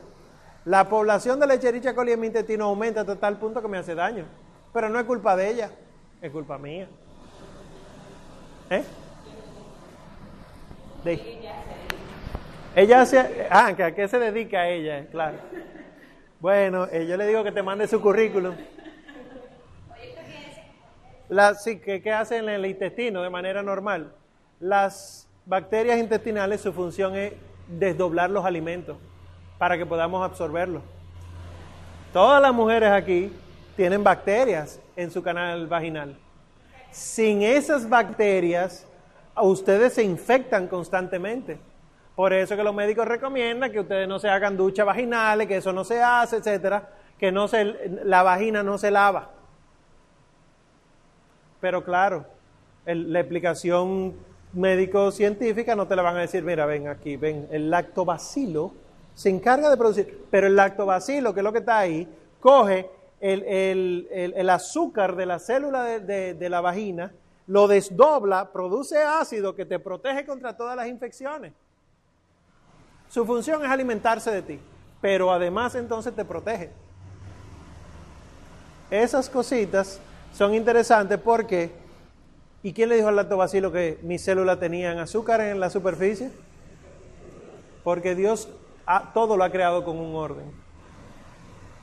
la población de la Echerichia coli en mi intestino aumenta hasta tal punto que me hace daño. Pero no es culpa de ella, es culpa mía. ¿Eh? De- ella hace, ah, a qué se dedica ella, claro. Bueno, eh, yo le digo que te mande su currículum. La, sí, ¿qué, ¿Qué hacen en el intestino de manera normal? Las bacterias intestinales, su función es desdoblar los alimentos para que podamos absorberlos. Todas las mujeres aquí tienen bacterias en su canal vaginal. Sin esas bacterias, ustedes se infectan constantemente. Por eso que los médicos recomiendan que ustedes no se hagan duchas vaginales, que eso no se hace, etcétera, que no se, la vagina no se lava. Pero claro, la explicación médico-científica no te la van a decir, mira, ven aquí, ven, el lactobacilo se encarga de producir, pero el lactobacilo, que es lo que está ahí, coge el, el- el- azúcar de la célula de- de la vagina, lo desdobla, produce ácido que te protege contra todas las infecciones. Su función es alimentarse de ti, pero además entonces te protege. esas cositas son interesantes porque, ¿y quién le dijo al lactobacilo que mis células tenían azúcar en la superficie? Porque Dios ha- todo lo ha creado con un orden.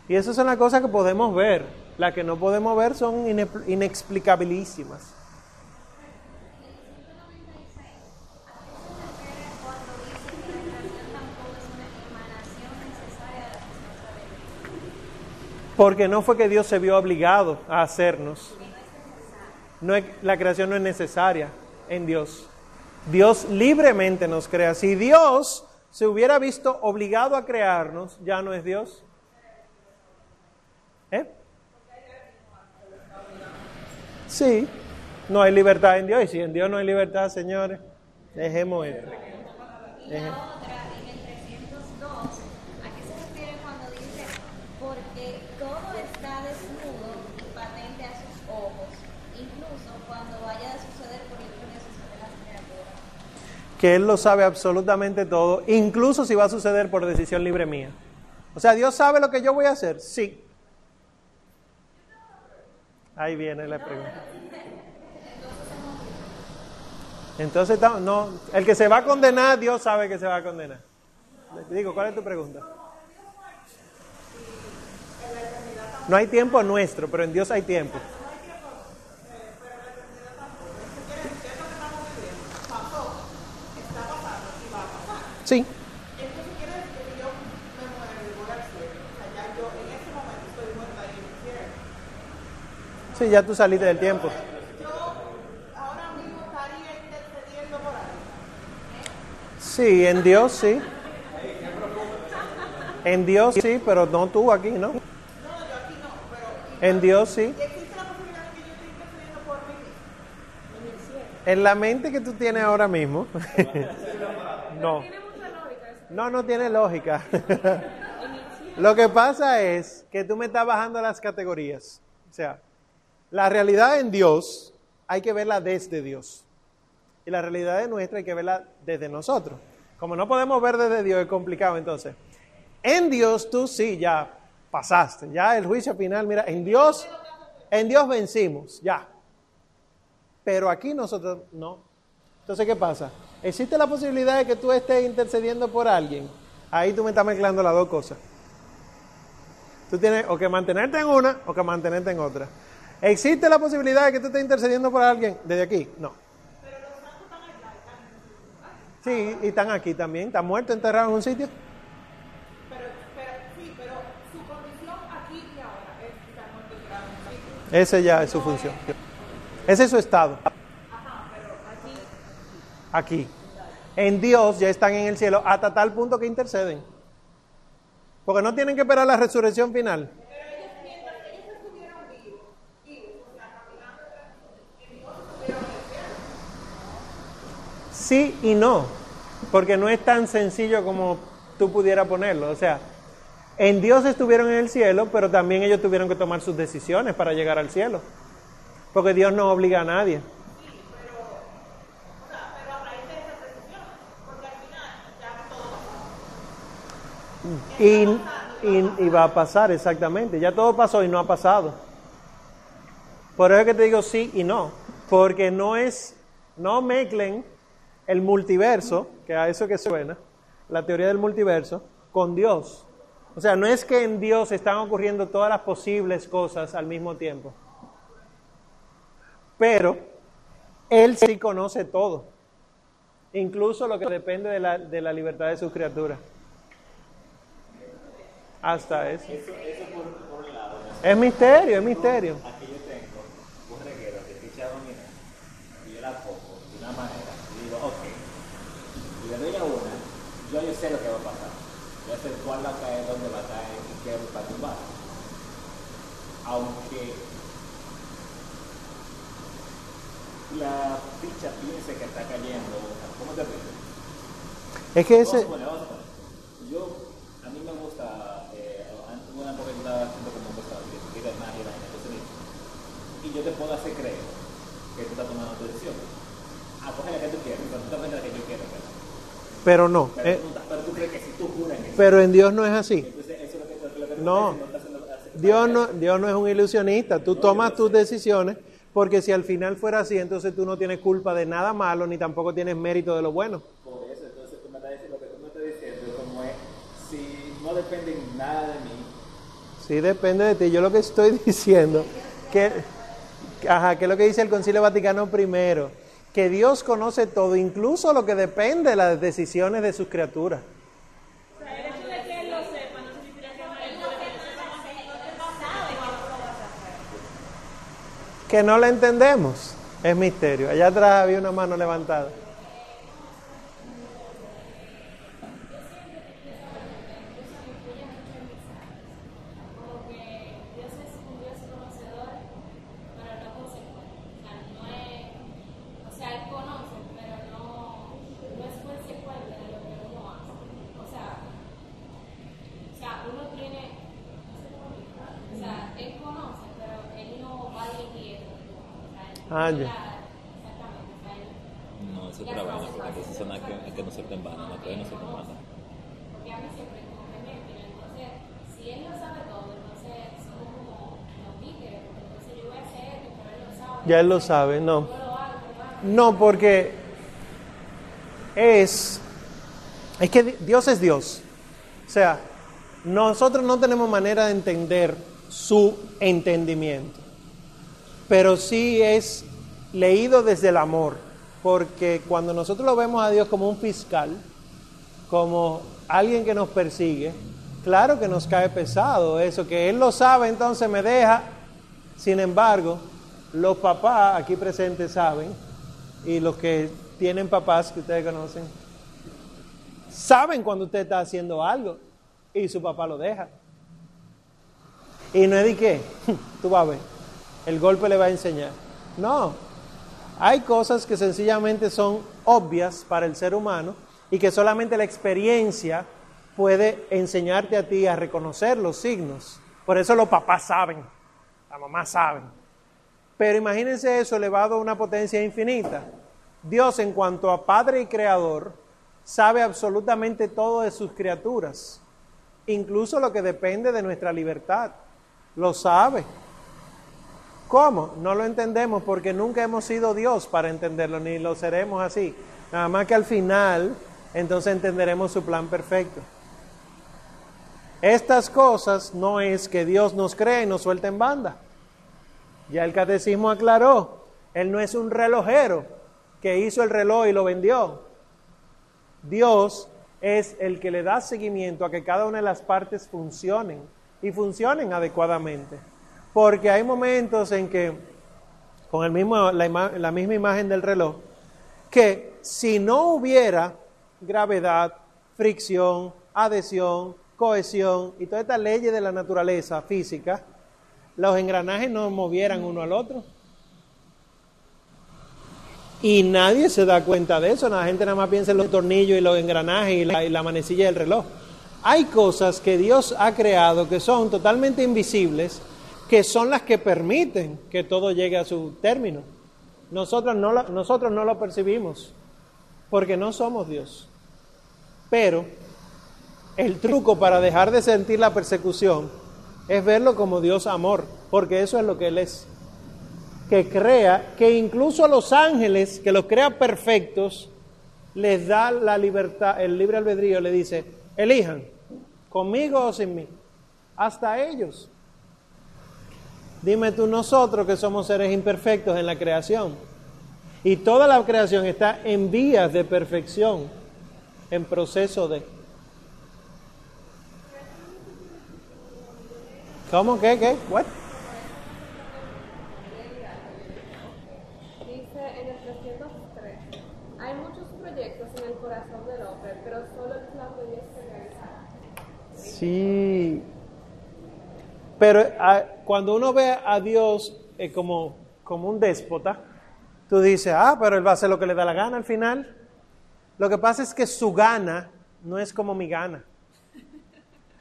Y esas son las cosas que podemos ver. Las que no podemos ver son ine- inexplicabilísimas. cuando dice que la creación tampoco es una emanación necesaria de la presencia de Dios. Porque no fue que Dios se vio obligado a hacernos. No la creación no es necesaria en Dios. Dios libremente nos crea. Si Dios se hubiera visto obligado a crearnos, ya no es Dios. ¿Eh? Sí, no hay libertad en Dios. Y si en Dios no hay libertad, señores, dejemos esto. Y la otra, en el 302, ¿a qué se refiere cuando dice, porque todo está desnudo y patente a sus ojos, incluso cuando vaya a suceder por libre decisión de las criaturas? Que Él lo sabe absolutamente todo, incluso si va a suceder por decisión libre mía. O sea, Dios sabe lo que yo voy a hacer, sí. Ahí viene la pregunta. Entonces, no, el que se va a condenar, Dios sabe que se va a condenar. Digo, ¿cuál es tu pregunta? No hay tiempo nuestro, pero en Dios hay tiempo. Sí. Sí, ya tú saliste del tiempo. Sí, en Dios sí. En Dios sí, pero no tú aquí, ¿no? En Dios sí. En la mente que tú tienes ahora mismo. <laughs> no. No, no tiene lógica. Lo que pasa es que tú me estás bajando las categorías. O sea, la realidad en Dios hay que verla desde Dios. Y la realidad de nuestra hay que verla desde nosotros. Como no podemos ver desde Dios, es complicado entonces. En Dios tú sí, ya pasaste. Ya el juicio final, mira, en Dios, en Dios vencimos, ya. Pero aquí nosotros no. Entonces, ¿qué pasa? Existe la posibilidad de que tú estés intercediendo por alguien. Ahí tú me estás mezclando las dos cosas. Tú tienes o que mantenerte en una o que mantenerte en otra. ¿Existe la posibilidad de que tú estés intercediendo por alguien desde aquí? No. Sí, y están aquí también. ¿Están muertos, enterrados en un sitio? Pero, pero, sí, pero su condición aquí y ahora es estar muerto grave en un sitio. Ese ya es su función. Ese es su estado. Aquí. En Dios ya están en el cielo hasta tal punto que interceden. Porque no tienen que esperar la resurrección final. Sí y no, porque no es tan sencillo como tú pudieras ponerlo. O sea, en Dios estuvieron en el cielo, pero también ellos tuvieron que tomar sus decisiones para llegar al cielo. Porque Dios no obliga a nadie. Y, y, va a pasar, exactamente. Ya todo pasó y no ha pasado. Por eso es que te digo sí y no. Porque no es, no mezclen el multiverso, que a eso que suena, la teoría del multiverso, con Dios. O sea, no es que en Dios están ocurriendo todas las posibles cosas al mismo tiempo. Pero Él sí conoce todo. Incluso lo que depende de la, de la libertad de sus criaturas. Hasta eso. Es misterio, es misterio. Aquí yo tengo un reguero que ficha dominante y yo la pongo de una manera y digo, ok, y le doy a una, yo, yo sé lo que va a pasar. Yo sé cuál va a caer, dónde va a caer y qué va a tumbar. Aunque la ficha piense que está cayendo, ¿cómo te explico? Es que ese a suponer. Yo, a mí me gusta, eh, antes hubo una época que yo estaba haciendo como un cosas de vida de magia, vaina, entonces, y yo te puedo hacer creer que tú estás tomando tu decisión. A coger la que tú quieres, pero tú también la que yo quiero. Pero, Pero no. pero, eh, tú, pero tú crees que si tú juras que pero en Dios no es así. entonces eso es lo que, lo que No. estás haciendo- Dios no, Dios no es un ilusionista. Tú tomas tus decisiones porque si al final fuera así, entonces tú no tienes culpa de nada malo ni tampoco tienes mérito de lo bueno. Por eso, entonces tú me estás diciendo, lo que tú me estás diciendo es como es, si no depende en nada de mí, Sí, depende de ti. Yo lo que estoy <laughs> diciendo, que, ajá, que es lo que dice el Concilio Vaticano I, que Dios conoce todo, incluso lo que depende de las decisiones de sus criaturas. Que no la entendemos, es misterio. Allá atrás había una mano levantada. Como que Dios es un Dios conocedor, pero no consecuente. O sea, no es. O sea, Él conoce, pero no, no es consecuente de lo que uno hace. O sea, o sea uno tiene. No sé cómo explicar. O sea, Él conoce, pero Él no va a dirigir. O sea, Él Ah, ya. no, eso es vaina, porque entonces son que, que no suelten vana, no que no suelten vana. Porque a mí siempre como que me miran. Entonces, si él lo sabe todo, entonces somos como los títeres. porque Entonces yo voy a hacer esto, pero él lo sabe. Ya él lo sabe, no. No, porque es, es que Dios es Dios. O sea, nosotros no tenemos manera de entender su entendimiento, pero sí es leído desde el amor, porque cuando nosotros lo vemos a Dios como un fiscal, como alguien que nos persigue, claro que nos cae pesado eso, que Él lo sabe, entonces me deja. Sin embargo, los papás aquí presentes saben, y los que tienen papás que ustedes conocen, saben cuando usted está haciendo algo y su papá lo deja. Y no es de qué, <laughs> tú vas a ver, el golpe le va a enseñar. No, hay cosas que sencillamente son obvias para el ser humano y que solamente la experiencia puede enseñarte a ti a reconocer los signos. Por eso los papás saben, las mamás saben. Pero imagínense eso elevado a una potencia infinita. Dios en cuanto a Padre y Creador sabe absolutamente todo de sus criaturas, incluso lo que depende de nuestra libertad. Lo sabe. ¿Cómo? No lo entendemos porque nunca hemos sido Dios para entenderlo, ni lo seremos así. Nada más que al final, entonces entenderemos su plan perfecto. Estas cosas no es que Dios nos cree y nos suelte en banda. Ya el catecismo aclaró, Él no es un relojero que hizo el reloj y lo vendió. Dios es el que le da seguimiento a que cada una de las partes funcionen y funcionen adecuadamente. Porque hay momentos en que, con el mismo, la, misma imagen del reloj, que si no hubiera gravedad, fricción, adhesión, cohesión y todas estas leyes de la naturaleza física, los engranajes no movieran uno al otro. Y nadie se da cuenta de eso, la gente nada más piensa en los tornillos y los engranajes y la manecilla del reloj. Hay cosas que Dios ha creado que son totalmente invisibles, que son las que permiten que todo llegue a su término. Nosotros no, lo- nosotros no lo percibimos, porque no somos Dios. Pero el truco para dejar de sentir la persecución es verlo como Dios amor, porque eso es lo que Él es. Que crea, que incluso a los ángeles, que los crea perfectos, les da la libertad, el libre albedrío, le dice, elijan, conmigo o sin mí, hasta ellos. Dime tú nosotros que somos seres imperfectos en la creación. Y toda la creación está en vías de perfección, en proceso de... ¿Cómo? ¿Qué? ¿Qué? ¿What? Dice en el 303, hay muchos proyectos en el corazón del hombre, pero solo el plan de Dios se realizará. Sí. Pero ah, cuando uno ve a Dios eh, como, como un déspota, tú dices, ah, pero Él va a hacer lo que le da la gana al final. Lo que pasa es que su gana no es como mi gana.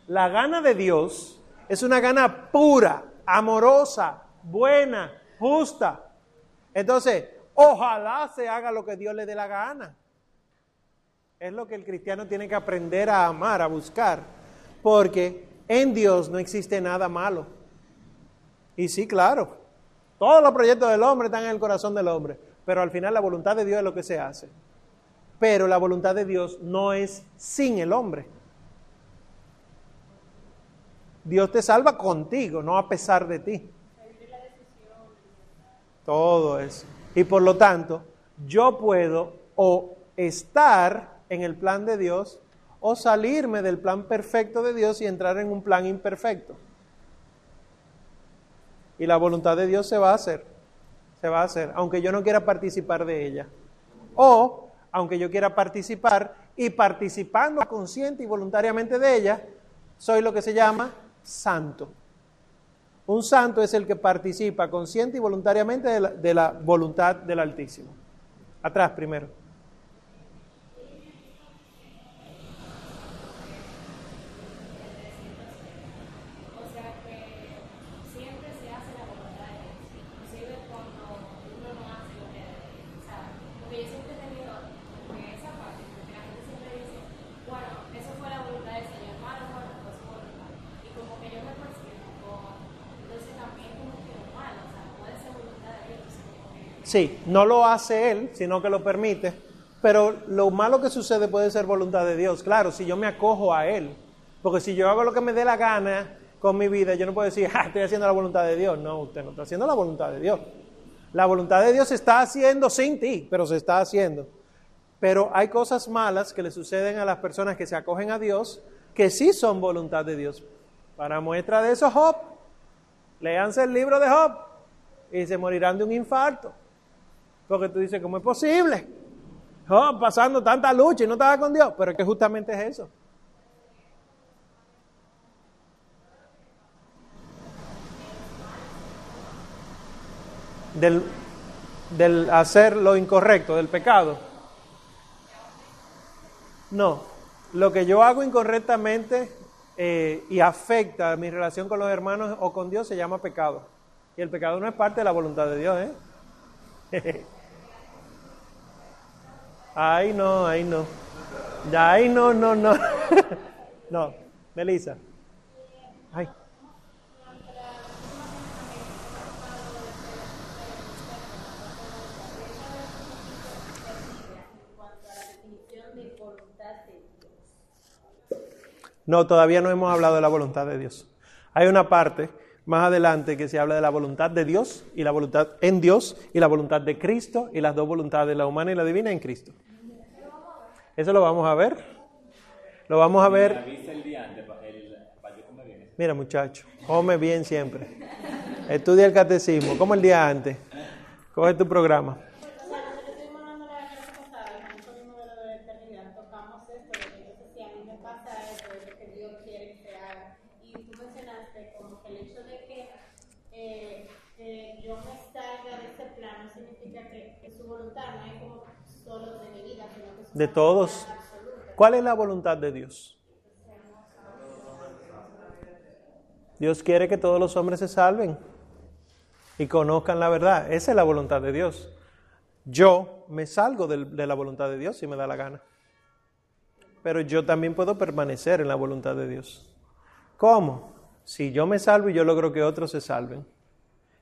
La gana de Dios es una gana pura, amorosa, buena, justa. Entonces, ojalá se haga lo que Dios le dé la gana. Es lo que el cristiano tiene que aprender a amar, a buscar, porque en Dios no existe nada malo. Y sí, claro, todos los proyectos del hombre están en el corazón del hombre, pero al final la voluntad de Dios es lo que se hace. Pero la voluntad de Dios no es sin el hombre. Dios te salva contigo, no a pesar de ti. Todo eso. Y por lo tanto, yo puedo o estar en el plan de Dios o salirme del plan perfecto de Dios y entrar en un plan imperfecto. Y la voluntad de Dios se va a hacer, se va a hacer, aunque yo no quiera participar de ella. O aunque yo quiera participar y participando consciente y voluntariamente de ella, soy lo que se llama santo. Un santo es el que participa consciente y voluntariamente de la, de la voluntad del Altísimo. Atrás primero. O sea que siempre se hace la voluntad de Dios, inclusive cuando uno no hace lo que debe. O sea, porque yo siempre he tenido como que esa parte, porque la gente siempre dice, bueno, eso fue la voluntad del Señor, malo, bueno, pues su voluntad. Y como que yo me percibo como, entonces también como que lo malo, o sea, puede ser voluntad de Dios. como que- Sí, no lo hace él, sino que lo permite. Pero lo malo que sucede puede ser voluntad de Dios. Claro, si yo me acojo a él. Porque si yo hago lo que me dé la gana con mi vida, yo no puedo decir, <laughs> ah, estoy haciendo la voluntad de Dios. No, usted no está haciendo la voluntad de Dios. La voluntad de Dios se está haciendo sin ti, pero se está haciendo. Pero hay cosas malas que le suceden a las personas que se acogen a Dios que sí son voluntad de Dios. Para muestra de eso, Job. Léanse el libro de Job y se morirán de un infarto. Porque tú dices, ¿cómo es posible? Job pasando tanta lucha y no estaba con Dios. Pero es que justamente es eso. Del, del hacer lo incorrecto, del pecado. No, lo que yo hago incorrectamente eh, y afecta mi relación con los hermanos o con Dios se llama pecado. Y el pecado no es parte de la voluntad de Dios, ¿eh? <laughs> Ay, no, ay, no. Ay, no, no, no. <laughs> no, Melissa. Ay. No, todavía no hemos hablado de la voluntad de Dios. Hay una parte más adelante que se habla de la voluntad de Dios y la voluntad en Dios y la voluntad de Cristo y las dos voluntades, la humana y la divina en Cristo. Eso lo vamos a ver. Lo vamos a ver. Mira muchacho, come bien siempre. Estudia el catecismo, como el día antes. Coge tu programa. Bueno, nosotros estuvimos hablando la clase pasada, y mucho mismo de lo de la eternidad, tocamos esto, de que entonces si a mí me pasa esto, es lo que Dios quiere que se haga. Y tú mencionaste como que el hecho de que eh, eh, yo me salga de ese plan no significa que, que su voluntad no es como solo de mi vida, sino que su De todos. ¿Cuál es la voluntad de Dios? Dios quiere que todos los hombres se salven y conozcan la verdad. Esa es la voluntad de Dios. Yo me salgo de la voluntad de Dios si me da la gana. Pero yo también puedo permanecer en la voluntad de Dios. ¿Cómo? Si yo me salvo y yo logro que otros se salven.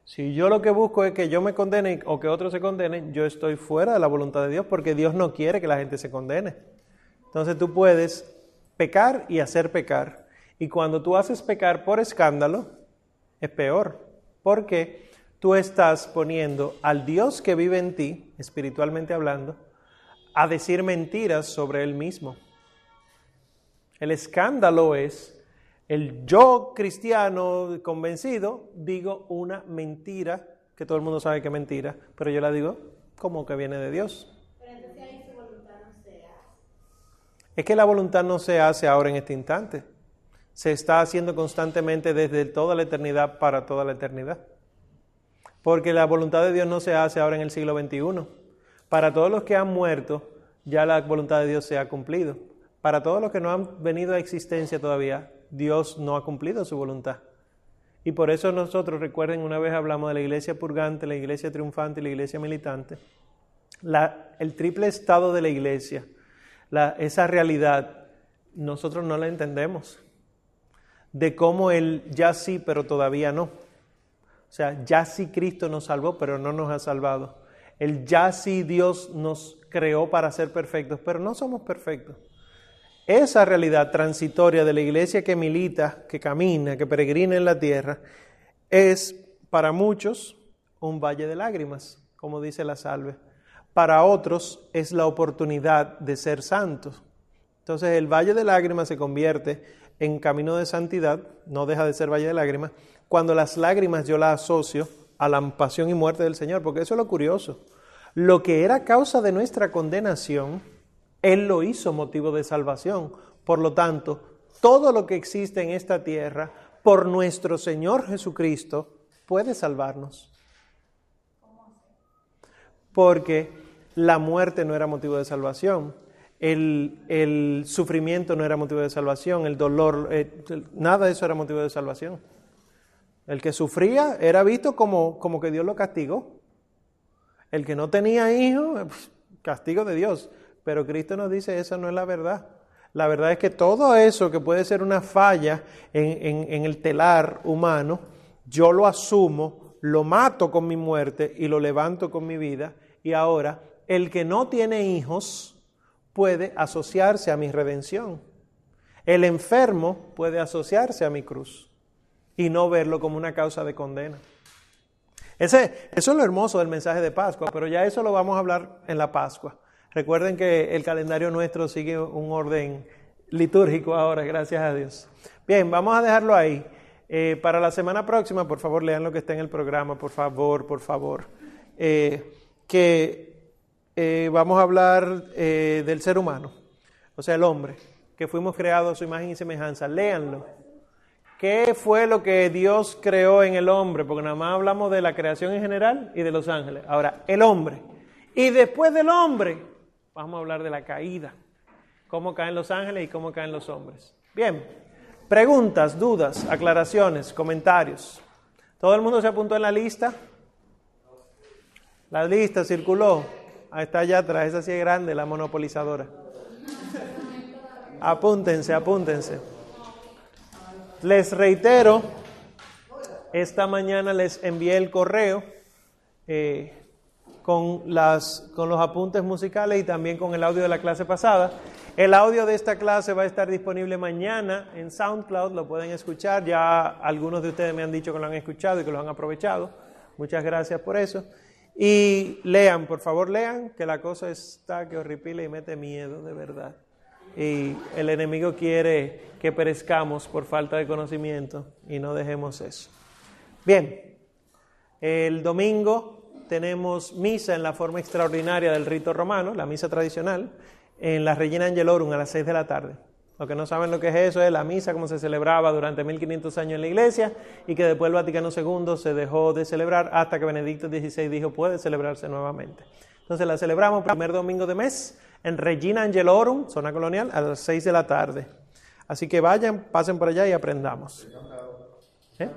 Si yo lo que busco es que yo me condene o que otros se condenen, yo estoy fuera de la voluntad de Dios porque Dios no quiere que la gente se condene. Entonces tú puedes pecar y hacer pecar. Y cuando tú haces pecar por escándalo, es peor. Porque tú estás poniendo al Dios que vive en ti, espiritualmente hablando, a decir mentiras sobre él mismo. El escándalo es el yo cristiano convencido, digo una mentira, que todo el mundo sabe que es mentira, pero yo la digo como que viene de Dios. Pero entonces ahí su voluntad no se hace. Es que la voluntad no se hace ahora en este instante. Se está haciendo constantemente desde toda la eternidad para toda la eternidad. Porque la voluntad de Dios no se hace ahora en el siglo XXI. Para todos los que han muerto, ya la voluntad de Dios se ha cumplido. Para todos los que no han venido a existencia todavía, Dios no ha cumplido su voluntad. Y por eso nosotros, recuerden, una vez hablamos de la iglesia purgante, la iglesia triunfante y la iglesia militante. El triple estado de la iglesia, esa realidad, nosotros no la entendemos. De cómo él ya sí, pero todavía no. O sea, ya sí Cristo nos salvó, pero no nos ha salvado. El ya sí Dios nos creó para ser perfectos, pero no somos perfectos. Esa realidad transitoria de la iglesia que milita, que camina, que peregrina en la tierra, es para muchos un valle de lágrimas, como dice la salve. Para otros es la oportunidad de ser santos. Entonces el valle de lágrimas se convierte en camino de santidad, no deja de ser valle de lágrimas, cuando las lágrimas yo las asocio a la pasión y muerte del Señor, porque eso es lo curioso. Lo que era causa de nuestra condenación, Él lo hizo motivo de salvación. Por lo tanto, todo lo que existe en esta tierra, por nuestro Señor Jesucristo, puede salvarnos. Porque la muerte no era motivo de salvación, el, sufrimiento no era motivo de salvación, el dolor, eh, nada de eso era motivo de salvación. El que sufría era visto como, como que Dios lo castigó. El que no tenía hijos, castigo de Dios. Pero Cristo nos dice, esa no es la verdad. La verdad es que todo eso que puede ser una falla en, el telar humano, yo lo asumo, lo mato con mi muerte y lo levanto con mi vida. Y ahora, el que no tiene hijos puede asociarse a mi redención. El enfermo puede asociarse a mi cruz y no verlo como una causa de condena. Eso es lo hermoso del mensaje de Pascua, pero ya eso lo vamos a hablar en la Pascua. Recuerden que el calendario nuestro sigue un orden litúrgico ahora, gracias a Dios. Bien, vamos a dejarlo ahí. Eh, para la semana próxima, por favor, lean lo que está en el programa, por favor, por favor. Eh, que eh, vamos a hablar del ser humano, o sea, el hombre, que fuimos creados a su imagen y semejanza. Léanlo ¿Qué fue lo que Dios creó en el hombre? Porque nada más hablamos de la creación en general y de los ángeles. Ahora, el hombre. Y después del hombre, vamos a hablar de la caída. Cómo caen los ángeles y cómo caen los hombres. Bien, preguntas, dudas, aclaraciones, comentarios. ¿Todo el mundo se apuntó en la lista? La lista circuló. Ahí está allá atrás, esa sí es grande, la monopolizadora. Apúntense, apúntense. Les reitero, esta mañana les envié el correo eh, con, las, con los apuntes musicales y también con el audio de la clase pasada. El audio de esta clase va a estar disponible mañana en SoundCloud, lo pueden escuchar. Ya algunos de ustedes me han dicho que lo han escuchado y que lo han aprovechado. Muchas gracias por eso. Y lean, por favor, lean, que la cosa está que horripila y mete miedo, de verdad y el enemigo quiere que perezcamos por falta de conocimiento y no dejemos eso. Bien, el domingo tenemos misa en la forma extraordinaria del rito romano, la misa tradicional, en la Regina Angelorum a las 6 de la tarde. Los que no saben lo que es eso es la misa como se celebraba durante 1500 años en la iglesia y que después el Vaticano II se dejó de celebrar hasta que Benedicto XVI dijo puede celebrarse nuevamente. Entonces la celebramos el primer domingo de mes en Regina Angelorum, zona colonial, a las 6 de la tarde. Así que vayan, pasen por allá y aprendamos. ¿Eh?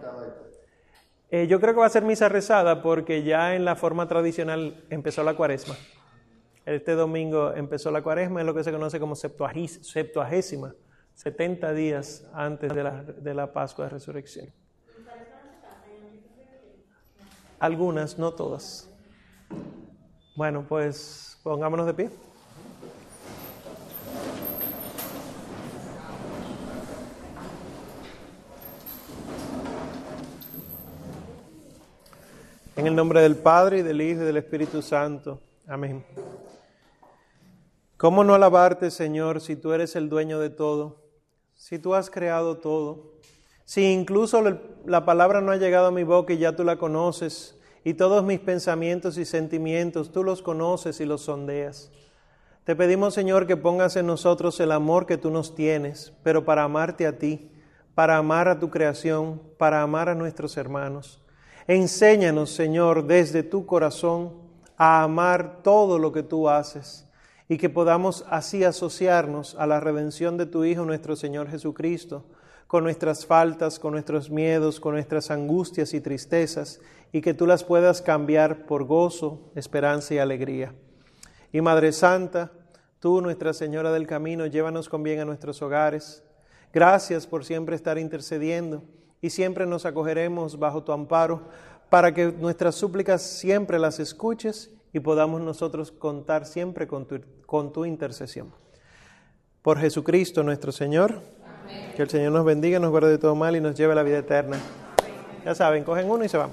Eh, yo creo que va a ser misa rezada porque ya en la forma tradicional empezó la cuaresma. Este domingo empezó la cuaresma, es lo que se conoce como septuagésima, 70 días antes de la, de la Pascua de Resurrección. Algunas, no todas. Bueno, pues pongámonos de pie. En el nombre del Padre y del Hijo y del Espíritu Santo. Amén. ¿Cómo no alabarte, Señor, si tú eres el dueño de todo? Si tú has creado todo. Si incluso la palabra no ha llegado a mi boca y ya tú la conoces. Y todos mis pensamientos y sentimientos tú los conoces y los sondeas. Te pedimos, Señor, que pongas en nosotros el amor que tú nos tienes, pero para amarte a ti, para amar a tu creación, para amar a nuestros hermanos. Enséñanos, Señor, desde tu corazón a amar todo lo que tú haces y que podamos así asociarnos a la redención de tu Hijo, nuestro Señor Jesucristo, con nuestras faltas, con nuestros miedos, con nuestras angustias y tristezas, y que tú las puedas cambiar por gozo, esperanza y alegría. Y Madre Santa, tú, Nuestra Señora del Camino, llévanos con bien a nuestros hogares. Gracias por siempre estar intercediendo y siempre nos acogeremos bajo tu amparo para que nuestras súplicas siempre las escuches y podamos nosotros contar siempre con tu, con tu intercesión. Por Jesucristo nuestro Señor, que el Señor nos bendiga, nos guarde de todo mal y nos lleve a la vida eterna. Ya saben, cogen uno y se van.